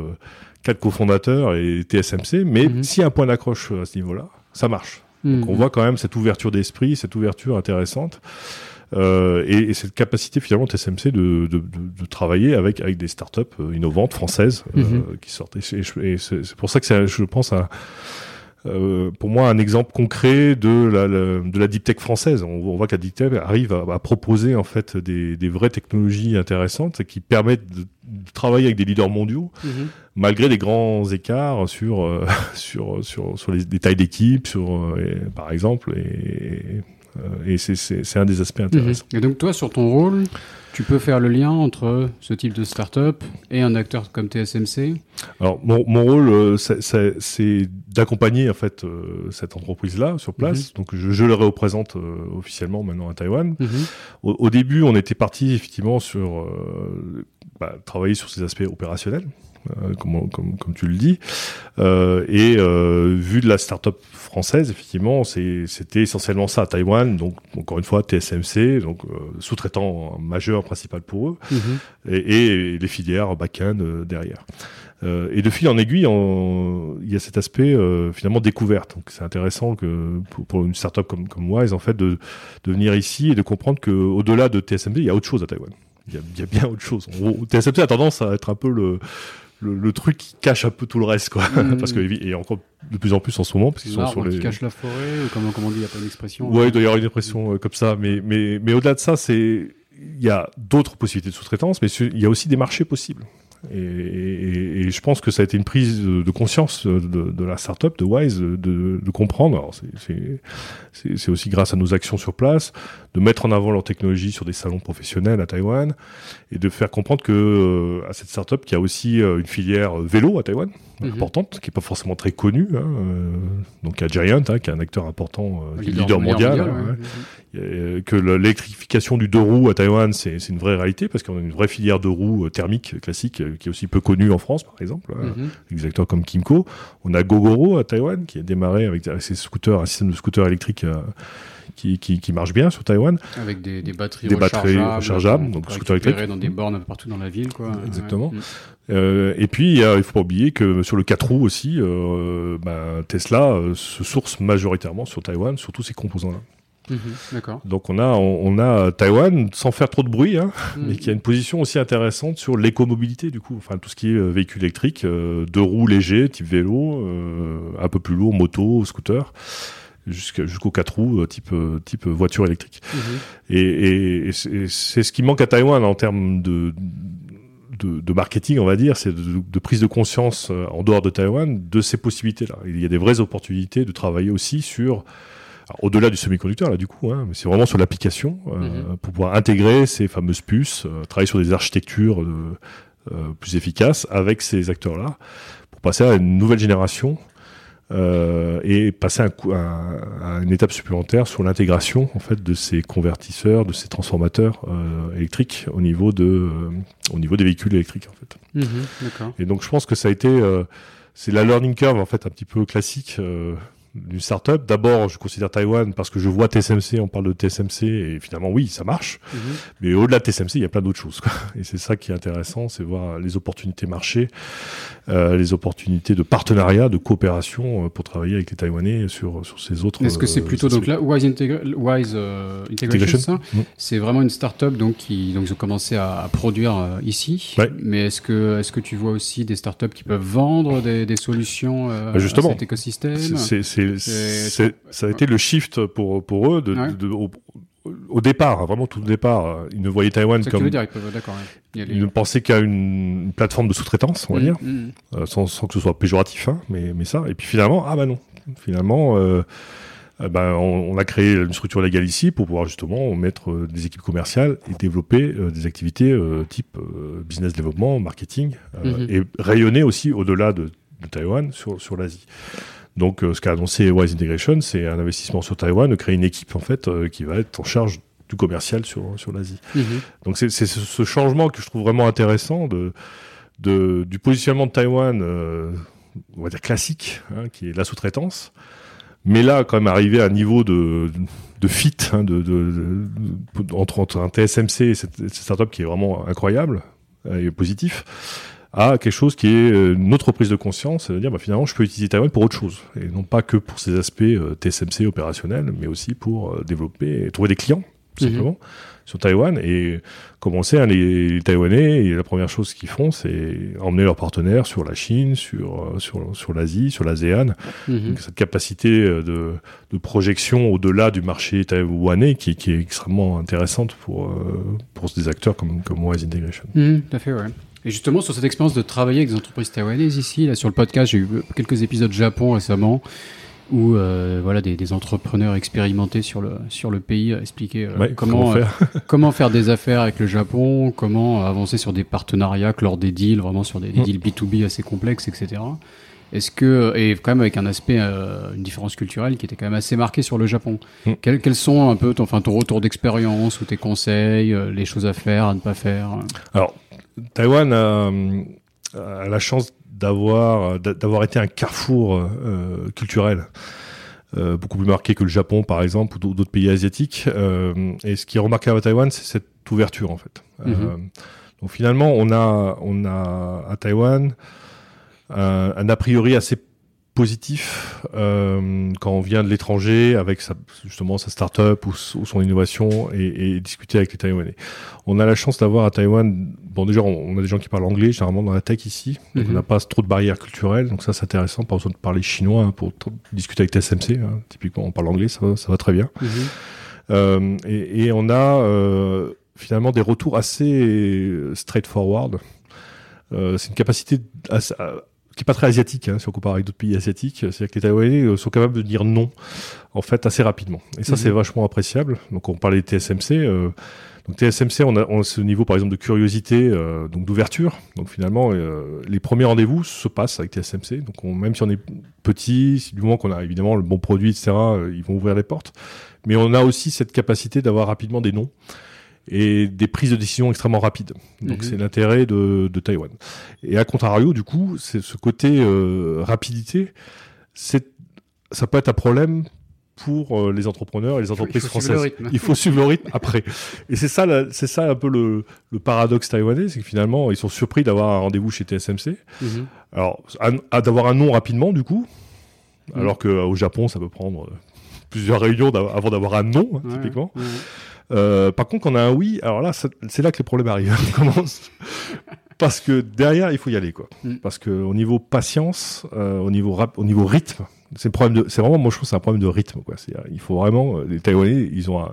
quatre cofondateurs et TSMC, mais mhm. s'il y a un point d'accroche à ce niveau-là, ça marche. Donc on mhm. voit quand même cette ouverture d'esprit, cette ouverture intéressante. Euh, et, et, cette capacité finalement TSMC de, de, de, travailler avec avec des startups euh, innovantes françaises euh, mhm. qui sortent. Et, c'est pour ça que c'est, je pense, un, euh, pour moi un exemple concret de la, de la deep tech française. On, voit que la deep tech arrive à, à proposer en fait des, des, vraies technologies intéressantes qui permettent de, travailler avec des leaders mondiaux, mhm. malgré des grands écarts sur euh, sur sur sur les détails d'équipe, sur euh, par exemple et et c'est un des aspects mhm. intéressants. Et donc toi, sur ton rôle, tu peux faire le lien entre ce type de start-up et un acteur comme TSMC Alors mon, mon rôle, euh, c'est d'accompagner en fait euh, cette entreprise-là sur place. Mhm. Donc je, je, le représente officiellement maintenant à Taïwan. Mhm. Au, au, début, on était parti effectivement sur bah, travailler sur ces aspects opérationnels. Euh, comme, comme, comme, tu le dis. Euh, et euh, vu de la start-up française, effectivement, c'était essentiellement ça, Taïwan, donc encore une fois TSMC, donc sous-traitant majeur principal pour eux, mhm. et, et, les filières back-end derrière. Et de fil en aiguille, il y a cet aspect euh, finalement découverte. Donc c'est intéressant que pour, une startup comme, comme Wise, en fait, de, de venir ici et de comprendre que au-delà de TSMC, il y a autre chose à Taïwan. Il y a, il y a bien autre chose. TSMC a tendance à être un peu le, le, truc qui cache un peu tout le reste, quoi. Mmh. parce que, et encore de plus en plus en ce moment, parce qu'ils sont sur les. Qui cache la forêt, ou comment, comment on dit, il n'y a pas d'expression. Ouais, il doit y avoir une expression euh, comme ça, mais, mais, mais au-delà de ça, c'est, il y a d'autres possibilités de sous-traitance, mais il y a aussi des marchés possibles. Et, et, et, je pense que ça a été une prise de conscience de, de la startup, de Wise, de, de comprendre. C'est aussi grâce à nos actions sur place, de mettre en avant leur technologie sur des salons professionnels à Taïwan et de faire comprendre que euh, à cette startup qu'il y a aussi euh, une filière vélo à Taïwan mhm. importante, qui est pas forcément très connue. Hein, euh, donc il y a Giant, hein, qui est un acteur important, qui est leader mondial. Hein, que l'électrification du deux roues à Taïwan, c'est une vraie réalité parce qu'on a une vraie filière de roues thermiques classique qui est aussi peu connue en France, par exemple, mhm. des acteurs comme Kimco. On a Gogoro à Taïwan qui a démarré avec, ses scooters, un système de scooters électriques qui, qui, qui, marche bien sur Taïwan. Avec des, des batteries, des batteries rechargeables, donc scooter électrique. dans des bornes partout dans la ville, quoi. Exactement. Mm. Euh, et puis, il, il faut pas oublier que sur le 4 roues aussi, euh, bah, Tesla euh, se source majoritairement sur Taïwan, sur tous ces composants-là. Mm-hmm. Donc on a on, a Taïwan sans faire trop de bruit, hein, mm. mais qui a une position aussi intéressante sur l'écomobilité du coup, enfin tout ce qui est véhicule électrique, euh, deux roues légers, type vélo, euh, un peu plus lourd, moto, scooter jusqu'aux quatre roues euh, type euh, type voiture électrique. Mhm. Et, et, c'est ce qui manque à Taïwan en termes de de, de marketing, on va dire, c'est de, de, prise de conscience euh, en dehors de Taïwan de ces possibilités-là. Il y a des vraies opportunités de travailler aussi sur au-delà du semi-conducteur là du coup, hein, mais c'est vraiment sur l'application mhm. pour pouvoir intégrer ces fameuses puces, travailler sur des architectures plus efficaces avec ces acteurs-là pour passer à une nouvelle génération euh, et passer à, à, une étape supplémentaire sur l'intégration en fait de ces convertisseurs, de ces transformateurs euh, électriques au niveau de euh, au niveau des véhicules électriques en fait. Mmh, et donc je pense que ça a été c'est la learning curve en fait un petit peu classique euh, d'une startup. D'abord, je considère Taïwan parce que je vois TSMC, on parle de TSMC et finalement oui, ça marche. Mhm. Mais au-delà de TSMC, il y a plein d'autres choses. Quoi. Et c'est ça qui est intéressant, c'est voir les opportunités marché, euh, les opportunités de partenariat, de coopération euh, pour travailler avec les Taïwanais sur sur ces autres. Est-ce que c'est euh, plutôt donc là Wise, Wise euh, Integration, mm. c'est vraiment une startup donc qui donc ont commencé à, à produire euh, ici. Ouais. Mais est-ce que est-ce que tu vois aussi des startups qui peuvent vendre des, des solutions bah, justement, à cet écosystème? C'est ça a été le shift pour, pour eux de, de, au, au, départ, vraiment tout au départ, ils ne voyaient Taïwan comme. Dire, ils, ils ne pensaient qu'à une, une, plateforme de sous-traitance, on va mmh, dire, mmh. Euh, sans, sans, que ce soit péjoratif, hein, mais, mais ça. Et puis finalement, ah bah non, finalement. Euh, ben, on, on, a créé une structure légale ici pour pouvoir justement mettre euh, des équipes commerciales et développer euh, des activités euh, type business développement, marketing, mmh. et rayonner aussi au-delà de de Taïwan sur, sur l'Asie. Donc, ce qu'a annoncé Wise Integration, c'est un investissement sur Taïwan, de créer une équipe en fait qui va être en charge du commercial sur, sur l'Asie. Mhm. Donc, c'est ce changement que je trouve vraiment intéressant de, de du positionnement de Taïwan, on va dire classique, hein, qui est la sous-traitance, mais là, quand même, arriver à un niveau de, de fit hein, de, de, entre, entre, un TSMC et cette, cette, startup qui est vraiment incroyable et positif, à quelque chose qui est euh, une autre prise de conscience, c'est-à-dire bah, finalement je peux utiliser Taïwan pour autre chose, et non pas que pour ces aspects euh, TSMC opérationnels, mais aussi pour euh, développer et trouver des clients, tout mhm. simplement sur Taïwan. Et comme on le sait, hein, les, Taïwanais, la première chose qu'ils font, c'est emmener leurs partenaires sur la Chine, sur, sur, sur l'Asie, sur l'ASEAN. Mhm. Cette capacité de, de projection au-delà du marché taïwanais qui, qui, est extrêmement intéressante pour, euh, pour des acteurs comme, comme Wise Integration. Mhm, tout à fait, ouais. Et justement, sur cette expérience de travailler avec des entreprises taïwanaises ici, là, sur le podcast, j'ai eu quelques épisodes Japon récemment où euh, voilà des, des, entrepreneurs expérimentés sur le sur le pays expliquer euh, comment comment faire. Euh, comment faire. des affaires avec le Japon, comment avancer sur des partenariats, lors des deals, vraiment sur des, des mm. deals B2B assez complexes, etc. Est-ce que et quand même avec un aspect, une différence culturelle qui était quand même assez marquée sur le Japon. Mm. Quels, quels, sont un peu ton, enfin, ton retour d'expérience ou tes conseils, les choses à faire, à ne pas faire Alors, Taïwan a, a la chance d'avoir d'avoir été un carrefour euh, culturel. Euh, beaucoup plus marqué que le Japon par exemple ou d'autres pays asiatiques. Euh, et ce qui est remarquable à Taïwan, c'est cette ouverture en fait. Mhm. donc finalement, on a on a à Taïwan un, un a priori assez positif euh, quand on vient de l'étranger avec sa, justement sa start-up ou, son innovation et, et, discuter avec les Taïwanais. On a la chance d'avoir à Taïwan, bon déjà on, a des gens qui parlent anglais généralement dans la tech ici, donc on mhm. n'a pas trop de barrières culturelles, donc ça c'est intéressant, pas besoin de parler chinois hein, pour discuter avec TSMC, hein. typiquement on parle anglais, ça, ça va très bien. Mhm. euh, et, et, on a euh, finalement des retours assez straightforward. Euh, c'est une capacité assez, qui est pas très asiatique, hein, si on compare avec d'autres pays asiatiques. C'est-à-dire que les Taïwanais euh, sont capables de dire non, en fait, assez rapidement. Et ça, c'est mhm. vachement appréciable. Donc, on parlait de TSMC. Euh, donc, TSMC, on a, on a, ce niveau, par exemple, de curiosité, euh, donc d'ouverture. Donc, finalement, euh, les premiers rendez-vous se passent avec TSMC. Donc, on, même si on est petit, du moment qu'on a évidemment le bon produit, etc., euh, ils vont ouvrir les portes. Mais on a aussi cette capacité d'avoir rapidement des noms et des prises de décision extrêmement rapides. Donc mhm. c'est l'intérêt de, de Taïwan. Et à contrario, du coup, c'est ce côté euh, rapidité, c'est ça peut être un problème pour euh, les entrepreneurs et les entreprises françaises. Il faut suivre le rythme après. Et c'est ça, c'est ça un peu le, le paradoxe taïwanais, c'est que finalement ils sont surpris d'avoir un rendez-vous chez TSMC. Mhm. Alors, d'avoir un nom rapidement du coup, mhm. alors qu'au Japon ça peut prendre euh, plusieurs réunions avant d'avoir un nom hein, typiquement. Euh, par contre, quand on a un oui, alors là, c'est là que les problèmes arrivent. Parce que derrière, il faut y aller, quoi. Mm. Parce que au niveau patience, euh, au niveau rap, au niveau rythme, c'est problème de, c'est vraiment, moi je trouve, c'est un problème de rythme, quoi. Il faut vraiment, euh, les Taïwanais, ils ont, un,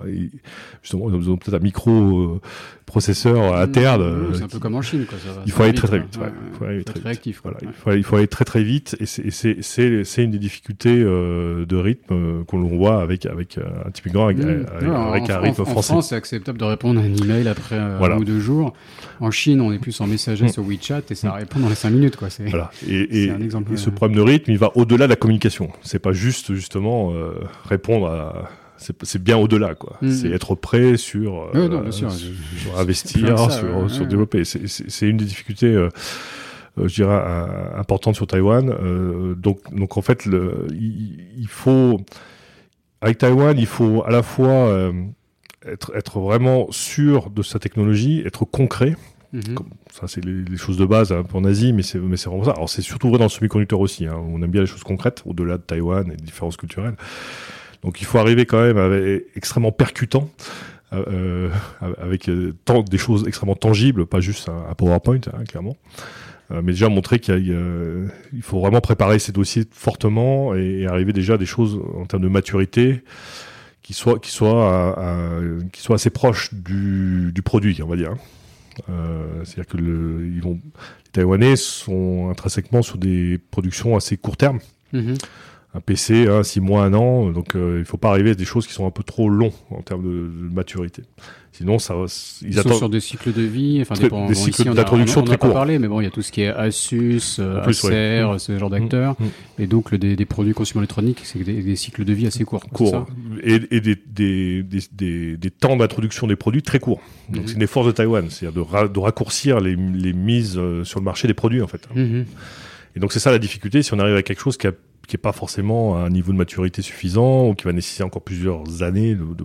justement, ils ont peut-être un micro euh, processeur interne. Mmh, c'est un peu comme en Chine, quoi. Ça il faut aller très très vite. il faut aller très, très réactif. Voilà, il, faut, il faut aller très très vite, et c'est c'est c'est une des difficultés euh, de rythme qu'on voit avec avec un typiquement avec, mmh. avec, un rythme français. En France, c'est acceptable de répondre à un email après un ou deux jours. En Chine, on est plus en messager mmh. sur WeChat et ça répond dans les cinq minutes, quoi. Voilà. Et, et, un exemple, et ce problème de rythme, il va au-delà de la communication. C'est pas juste justement euh, répondre à c'est bien au-delà quoi. Mm. C'est être prêt sur, euh, sur, investir, sur, sur développer. C'est une des difficultés. Euh, euh, je dirais importantes sur Taïwan. Euh, donc, donc en fait, le, il, il, faut avec Taïwan, il faut à la fois être, être vraiment sûr de sa technologie, être concret, Mhm. ça, c'est les, choses de base hein, Asie, mais c'est vraiment ça. Alors c'est surtout vrai dans le semi-conducteur aussi. Hein. On aime bien les choses concrètes, au-delà de Taïwan et des différences culturelles. Donc il faut arriver quand même extrêmement percutant. Euh, euh avec euh, des choses extrêmement tangibles, pas juste un, PowerPoint, hein, clairement. Mais déjà montrer qu'il il faut vraiment préparer ces dossiers fortement et, arriver déjà à des choses en termes de maturité qui soient assez proches du, du produit, on va dire. Euh, c'est-à-dire que les Taïwanais sont intrinsèquement sur des productions assez court terme. Mhm. Un PC, hein, six mois, un an. Donc, euh, il faut pas arriver à des choses qui sont un peu trop longs en termes de, de maturité. Sinon, ça, va- Ils, ils sont attendent. sur des cycles de vie, enfin Très- des bon, cycles ici, on a- d'introduction on en a très courts. parlé, mais bon, il y a tout ce qui est Asus, euh, plus. Acer, Mm. ce genre d'acteurs, Mm. et donc le, des, des produits consumer électroniques, c'est des, des cycles de vie assez courts. courts et, et des, temps d'introduction des produits très courts. Donc Mhm. c'est une force de Taïwan, c'est-à-dire de, ra- de raccourcir les, les mises euh, sur le marché des produits en fait. Mhm. Et donc c'est ça la difficulté si on arrive à quelque chose qui a qui est pas forcément à un niveau de maturité suffisant ou qui va nécessiter encore plusieurs années de, de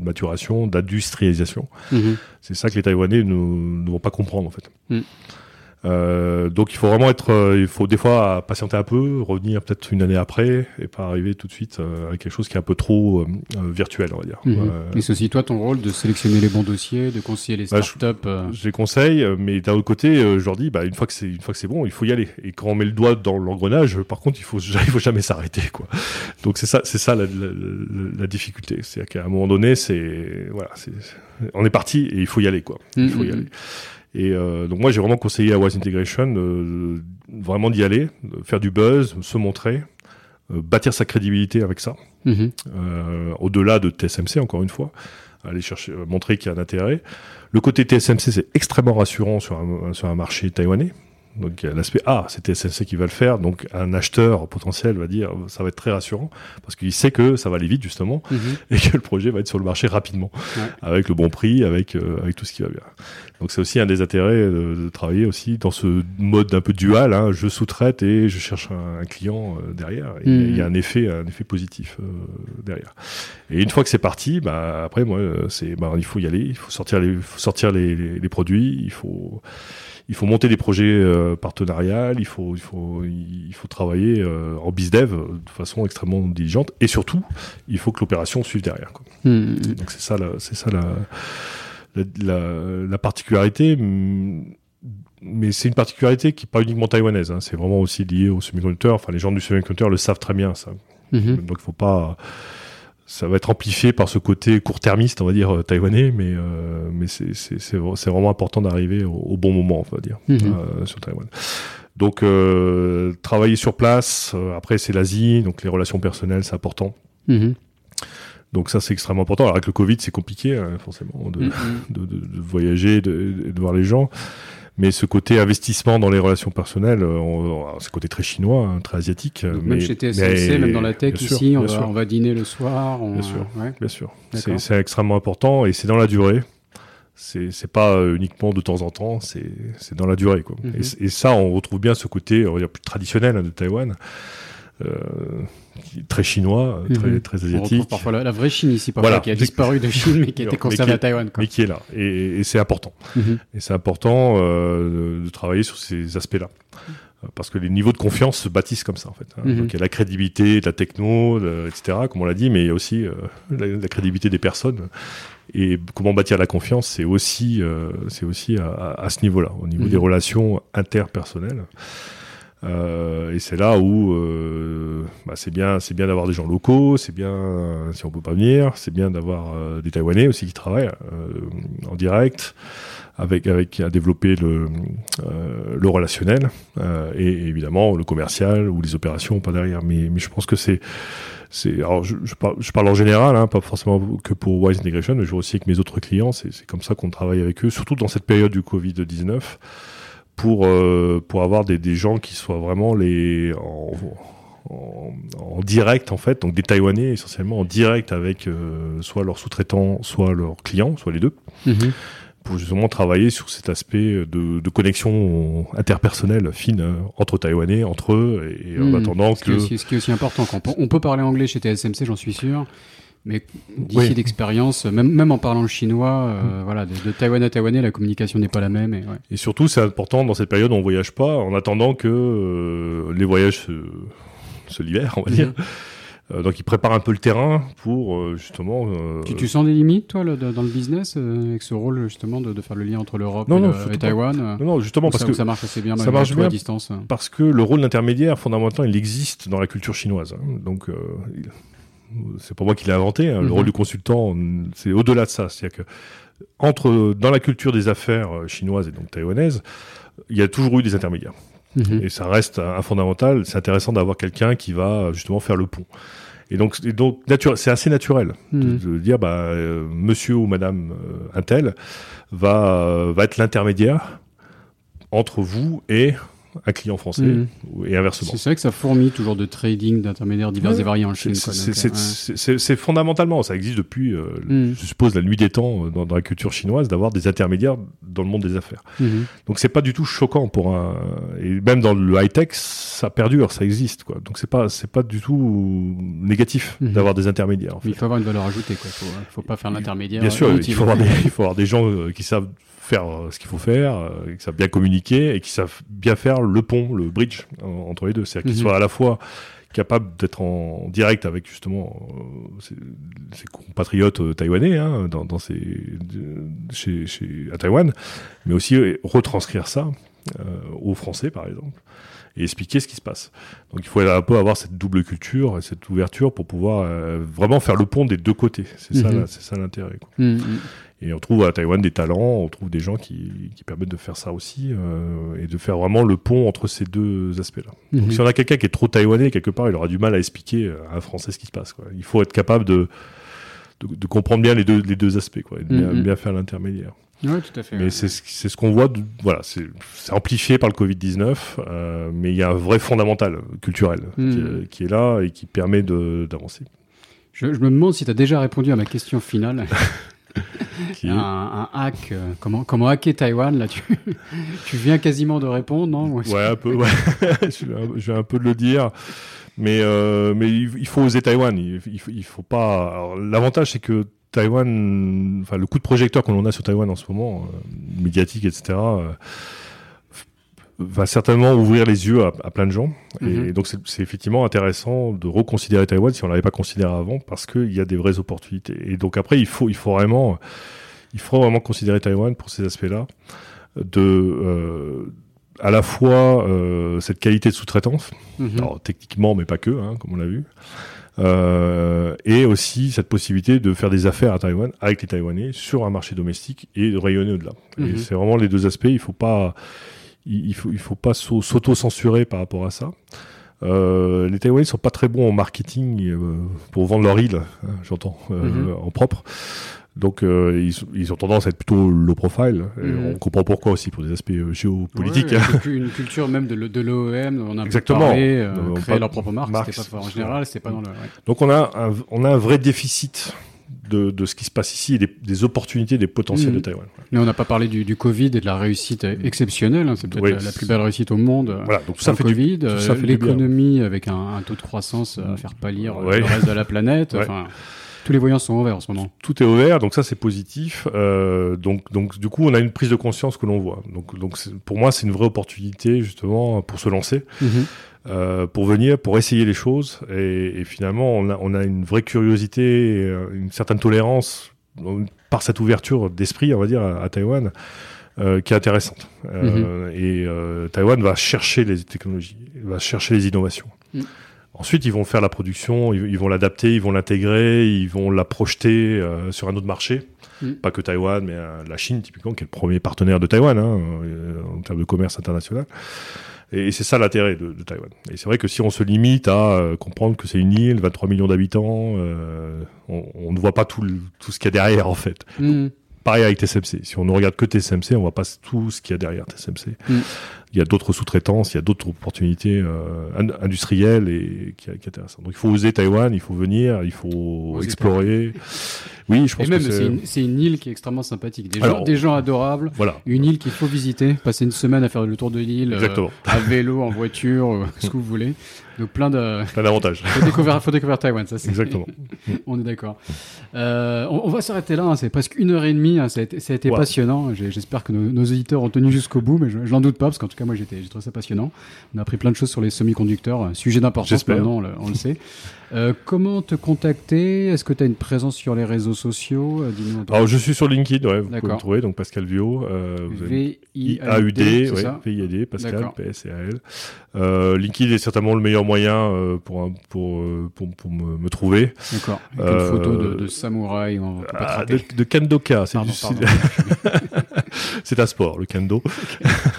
maturation, d'industrialisation. Mhm. C'est ça que les Taïwanais ne, ne vont pas comprendre en fait. Mm. Euh, donc il faut vraiment être, euh, il faut des fois patienter un peu, revenir peut-être une année après et pas arriver tout de suite euh, avec quelque chose qui est un peu trop euh, euh, virtuel, on va dire. Mhm. Et c'est aussi toi ton rôle de sélectionner les bons dossiers, de conseiller les Bah, je- startups. euh, je les conseille, mais d'un autre côté, euh, je leur dis, bah, une fois que c'est une fois que c'est bon, il faut y aller. Et quand on met le doigt dans l'engrenage, par contre, il faut il faut jamais s'arrêter, quoi. Donc c'est ça, c'est ça la, la, la- la difficulté, c'est qu'à un moment donné, c'est voilà, c'est on est parti et il faut y aller, quoi. Il faut y Mhm. aller. Et euh, donc moi, j'ai vraiment conseillé à Wise Integration euh, vraiment d'y aller, de faire du buzz, se montrer, euh, bâtir sa crédibilité avec ça Mhm. euh, au-delà de TSMC, encore une fois, aller chercher, euh, montrer qu'il y a un intérêt. Le côté TSMC, c'est extrêmement rassurant sur un, sur un marché taïwanais. Donc il y a l'aspect ah c'est TSMC qui va le faire. Donc un acheteur potentiel va dire ça va être très rassurant parce qu'il sait que ça va aller vite justement Mhm. et que le projet va être sur le marché rapidement Ouais. avec le bon prix avec euh, avec tout ce qui va bien. Donc c'est aussi un des intérêts de, de travailler aussi dans ce mode un peu dual hein, je sous-traite et je cherche un, un client euh, derrière. Et Mhm. il y a un effet un effet positif euh, derrière. Et une fois que c'est parti bah après moi euh, c'est bah il faut y aller. Il faut sortir les faut sortir les, les, les produits. Il faut il faut monter des projets euh, partenariales, il faut, il faut, il faut travailler euh, en bizdev euh, de façon extrêmement diligente, et surtout, il faut que l'opération suive derrière. Quoi. Mhm. Donc c'est ça, la, c'est ça la, la, la, la particularité. Mais c'est une particularité qui n'est pas uniquement taïwanaise. Hein, c'est vraiment aussi lié au semi-conducteur. Enfin, les gens du semi-conducteur le savent très bien, ça. Mhm. Donc il faut pas. Ça va être amplifié par ce côté court-termiste, on va dire, euh, taïwanais, mais, euh, mais c'est, vraiment important d'arriver au, au bon moment, on va dire, Mhm. euh, sur Taïwan. Donc, euh, travailler sur place, après c'est l'Asie, donc les relations personnelles, c'est important. Mhm. Donc ça, c'est extrêmement important. Alors avec le Covid, c'est compliqué, hein, forcément, de, Mhm. de, de, de voyager, de, de voir les gens. Mais ce côté investissement dans les relations personnelles, euh, c'est le côté très chinois, hein, très asiatique. Donc mais, même chez TSMC, mais- même dans la tech sûr, ici, on va, sûr. on va dîner le soir. On, Bien sûr. ouais. Bien sûr. C'est extrêmement important et c'est dans la durée. C'est pas euh, uniquement de temps en temps, c'est dans la durée. Quoi. Mhm. et, ça, on retrouve bien ce côté on va dire, plus traditionnel hein, de Taïwan, euh, très chinois, euh, très, Mhm. très On retrouve asiatique, parfois la, la vraie Chine ici, parfois, Voilà. qui a disparu de Chine, mais qui Mais conservée à Taïwan. Quoi. mais qui est là. Et, et c'est important. Mhm. Et c'est important euh, de, de travailler sur ces aspects-là. Euh, Parce que les niveaux de confiance se bâtissent comme ça, en fait. hein. Mhm. Donc il y a la crédibilité de la techno, de- etc., comme on l'a dit, mais il y a aussi euh, la, la crédibilité des personnes. Et comment bâtir la confiance, c'est aussi, euh, c'est aussi à, à- à ce niveau-là, au niveau Mhm. des relations interpersonnelles. Euh, et c'est là où euh, bah, c'est bien, c'est bien d'avoir des gens locaux, c'est bien si on peut pas venir, c'est bien d'avoir euh, des Taïwanais aussi qui travaillent en direct, avec avec à développer le euh, le relationnel euh, et, évidemment le commercial ou les opérations pas derrière. Mais mais je pense que c'est c'est alors je, je, parle, je parle en général, hein, pas forcément que pour Wise Integration, mais je vois aussi avec mes autres clients, c'est comme ça qu'on travaille avec eux, surtout dans cette période du Covid 19 pour euh, pour avoir des, des gens qui soient vraiment les en, en, en direct en fait donc des Taïwanais essentiellement en direct avec euh, soit leurs sous-traitants soit leurs clients soit les deux Mhm. pour justement travailler sur cet aspect de, de connexion interpersonnelle fine euh, entre Taïwanais entre eux et, et en Mhm. attendant Ce qui, est que aussi, ce qui est aussi important. Quand on, on peut parler anglais chez TSMC, j'en suis sûr. Mais d'ici Oui. d'expérience, même, même en parlant le chinois, euh, voilà, de, de Taïwan à Taïwanais, la communication n'est pas la même. Et, ouais. Et surtout, c'est important dans cette période où on voyage pas, en attendant que euh, les voyages se, se libèrent, on va dire. Euh, donc, ils préparent un peu le terrain pour justement. Tu, tu sens des limites, toi, le- dans le business, avec ce rôle justement de, de faire le lien entre l'Europe et, non. Taïwan Non, non, justement parce ça, que ça marche assez bien, ça marche bien. à distance. parce que le rôle d'intermédiaire, fondamentalement, il existe dans la culture chinoise. hein. Donc, il- c'est pas moi qui l'ai inventé. hein. Le Mhm. rôle du consultant, c'est au-delà de ça. C'est-à-dire que entre dans la culture des affaires euh, chinoises et donc taïwanaises, il y a toujours eu des intermédiaires. Mhm. Et ça reste un, fondamental. C'est intéressant d'avoir quelqu'un qui va justement faire le pont. Et donc, et donc c'est assez naturel de, mhm. dire, bah, euh, monsieur ou madame euh, Intel va, va être l'intermédiaire entre vous et un client français mhm. et inversement. C'est vrai que ça fourmille toujours de trading d'intermédiaires divers et variés en Chine. C'est fondamentalement, ça existe depuis, euh, mhm. je suppose, la nuit des temps euh, dans, la culture chinoise, d'avoir des intermédiaires dans le monde des affaires. Mhm. Donc c'est pas du tout choquant pour un et même dans le high tech, ça perdure, ça existe quoi. Donc c'est pas c'est pas du tout négatif d'avoir des intermédiaires. Il faut avoir une valeur ajoutée quoi. Faut, faut pas faire l'intermédiaire. Bien sûr, il faut, avoir des, il faut avoir des gens euh, qui savent faire euh, ce qu'il faut faire, euh, qui savent bien communiquer et qui savent bien faire le pont, le bridge entre les deux. C'est-à-dire qu'ils mhm. soient à la fois capables d'être en direct avec justement euh, ses, compatriotes taïwanais hein, dans, dans chez, chez, à Taïwan, mais aussi retranscrire ça aux Français par exemple et expliquer ce qui se passe. Donc il faut un peu avoir cette double culture et cette ouverture pour pouvoir vraiment faire le pont des deux côtés. C'est ça, mhm. c'est ça l'intérêt. Et on trouve à Taïwan des talents, on trouve des gens qui, qui permettent de faire ça aussi euh, et de faire vraiment le pont entre ces deux aspects-là. Donc mhm. si on a quelqu'un qui est trop taïwanais quelque part, il aura du mal à expliquer à un Français ce qui se passe. Quoi. Il faut être capable de, de, comprendre bien les deux, les deux aspects quoi, et de bien, mhm. faire l'intermédiaire. Oui, tout à fait. Mais c'est ce qu'on voit, voilà, c'est amplifié par le Covid-19, euh, mais il y a un vrai fondamental culturel qui, mhm. qui, est là et qui permet d'avancer. Je, je, me demande si tu as déjà répondu à ma question finale. un, hack, euh, comment, comment hacker Taïwan là tu, tu viens quasiment de répondre, non? Ouais, un peu, ouais. je, vais un, peu de le dire. Mais, euh, mais il, faut oser Taïwan. Il, il, faut pas. L'avantage, c'est que Taïwan, enfin, le coup de projecteur qu'on a sur Taïwan en ce moment, euh, médiatique, etc., va certainement ouvrir les yeux à, plein de gens. Et mhm. donc c'est effectivement intéressant de reconsidérer Taïwan si on l'avait pas considéré avant, parce qu'il y a des vraies opportunités. Et donc après, il faut, il faut vraiment, il faut vraiment considérer Taïwan pour ces aspects-là, de euh, à la fois euh, cette qualité de sous-traitance, alors techniquement mais pas que, hein, comme on l'a vu. Euh, et aussi cette possibilité de faire des affaires à Taïwan avec les Taïwanais sur un marché domestique et de rayonner au-delà. Et mhm. c'est vraiment les deux aspects. Il faut pas, il, faut, il faut pas s'auto-censurer par rapport à ça. Euh, les Taïwanais sont pas très bons en marketing euh, pour vendre leur île, hein, j'entends, euh, mhm. en propre. Donc euh, ils, ils, ont tendance à être plutôt low profile. Et mhm. On comprend pourquoi aussi pour des aspects euh, géopolitiques. Ouais, une culture même de, l'OEM, on a Exactement. Parlé, créer leur propre marque. Pas, en général, c'était pas dans le. Donc on a un, on a un vrai déficit de, de, ce qui se passe ici et des, des opportunités, des potentiels de mm. Taïwan. Mais on n'a pas parlé du, du, Covid et de la réussite exceptionnelle. Hein. C'est peut-être la, plus belle réucite au monde. Voilà, donc ça fait Covid, euh, l'économie avec un, un, taux de croissance à faire pâlir euh, le reste de la planète. Enfin, tous les voyants sont ouverts en ce moment. Tout est ouvert, donc ça c'est positif. Euh, donc, donc du coup, on a une prise de conscience que l'on voit. Donc, donc pour moi, c'est une vraie opportunité justement pour se lancer. Mm-hmm. Euh, pour venir, pour essayer les choses. Et, et finalement, on a, on a, une vraie curiosité, euh, une certaine tolérance par cette ouverture d'esprit, on va dire, à, Taïwan, euh, qui est intéressante. Euh, mhm. Et euh, Taïwan va chercher les technologies, va chercher les innovations. Mm. Ensuite, ils vont faire la production, ils, vont l'adapter, ils vont l'intégrer, ils vont la projeter sur un autre marché. Mm. Pas que Taïwan, mais la Chine, typiquement, qui est le premier partenaire de Taïwan hein, en termes de commerce international. Et c'est ça l'intérêt de, de, Taïwan. Et c'est vrai que si on se limite à euh, comprendre que c'est une île, 23 millions d'habitants, euh, on, on, ne voit pas tout, tout ce qu'il y a derrière en fait. Mm. pareil avec TSMC. Si on ne regarde que TSMC, on voit pas tout ce qu'il y a derrière TSMC. Mm il y a d'autres sous-traitances, il y a d'autres opportunités euh, industrielles et qui, qui intéressantes. Donc il faut oser Taïwan, il faut venir, il faut explorer. Oui, je pense et même, c'est une, une, île qui est extrêmement sympathique. Des, gens, des gens adorables. Voilà. Une île qu'il faut visiter, passer une semaine à faire le tour de l'île, euh, à vélo, en voiture, euh, ce que vous voulez. Donc plein de plein d'avantages. faut découvrir, faut découvrir Taïwan, ça c'est exactement. on est d'accord. Euh, on, on, va s'arrêter là. Hein, c'est presque une heure et demie. Hein, ça a été, ça a été passionnant. J'espère que nos, nos, auditeurs ont tenu jusqu'au bout, mais je, n'en doute pas parce qu'en tout cas moi j'étais, j'ai trouvé ça passionnant. On a appris plein de choses sur les semi-conducteurs, sujet d'importance maintenant, on le, on le sait. Euh, comment te contacter? Est-ce que tu as une présence sur les réseaux sociaux? Euh, Alors, je suis sur LinkedIn, ouais, vous pouvez me trouver, donc Pascal Vio. Euh, V-I-A-U-D, V-I-A-D, Pascal, P-S-C-A-L. Euh, LinkedIn est certainement le meilleur moyen pour, pour, pour, pour me, me, trouver. D'accord. Avec une photo de, de samouraï. On peut pas ah, de, de kendoka, c'est du... c'est un sport, le kendo.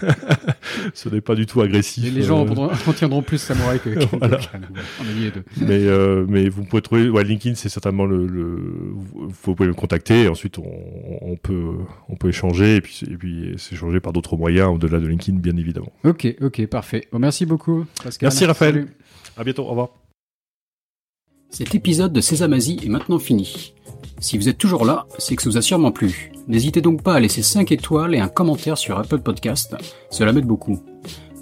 ce n'est pas du tout agressif. Les, gens euh... retiendront plus samouraï que, que voilà. Mais, euh, mais vous pouvez trouver, ouais, LinkedIn, c'est certainement le, le, vous pouvez me contacter. Et ensuite, on, on, peut, on peut échanger et puis, et puis s'échanger par d'autres moyens au-delà de LinkedIn, bien évidemment. Ok, ok, parfait. Bon, merci beaucoup. Pascal. Merci Raphaël. Salut. À bientôt. Au revoir. Cet épisode de Sésamazie est maintenant fini. Si vous êtes toujours là, c'est que ça vous a sûrement plu. N'hésitez donc pas à laisser 5 étoiles et un commentaire sur Apple Podcast, cela m'aide beaucoup.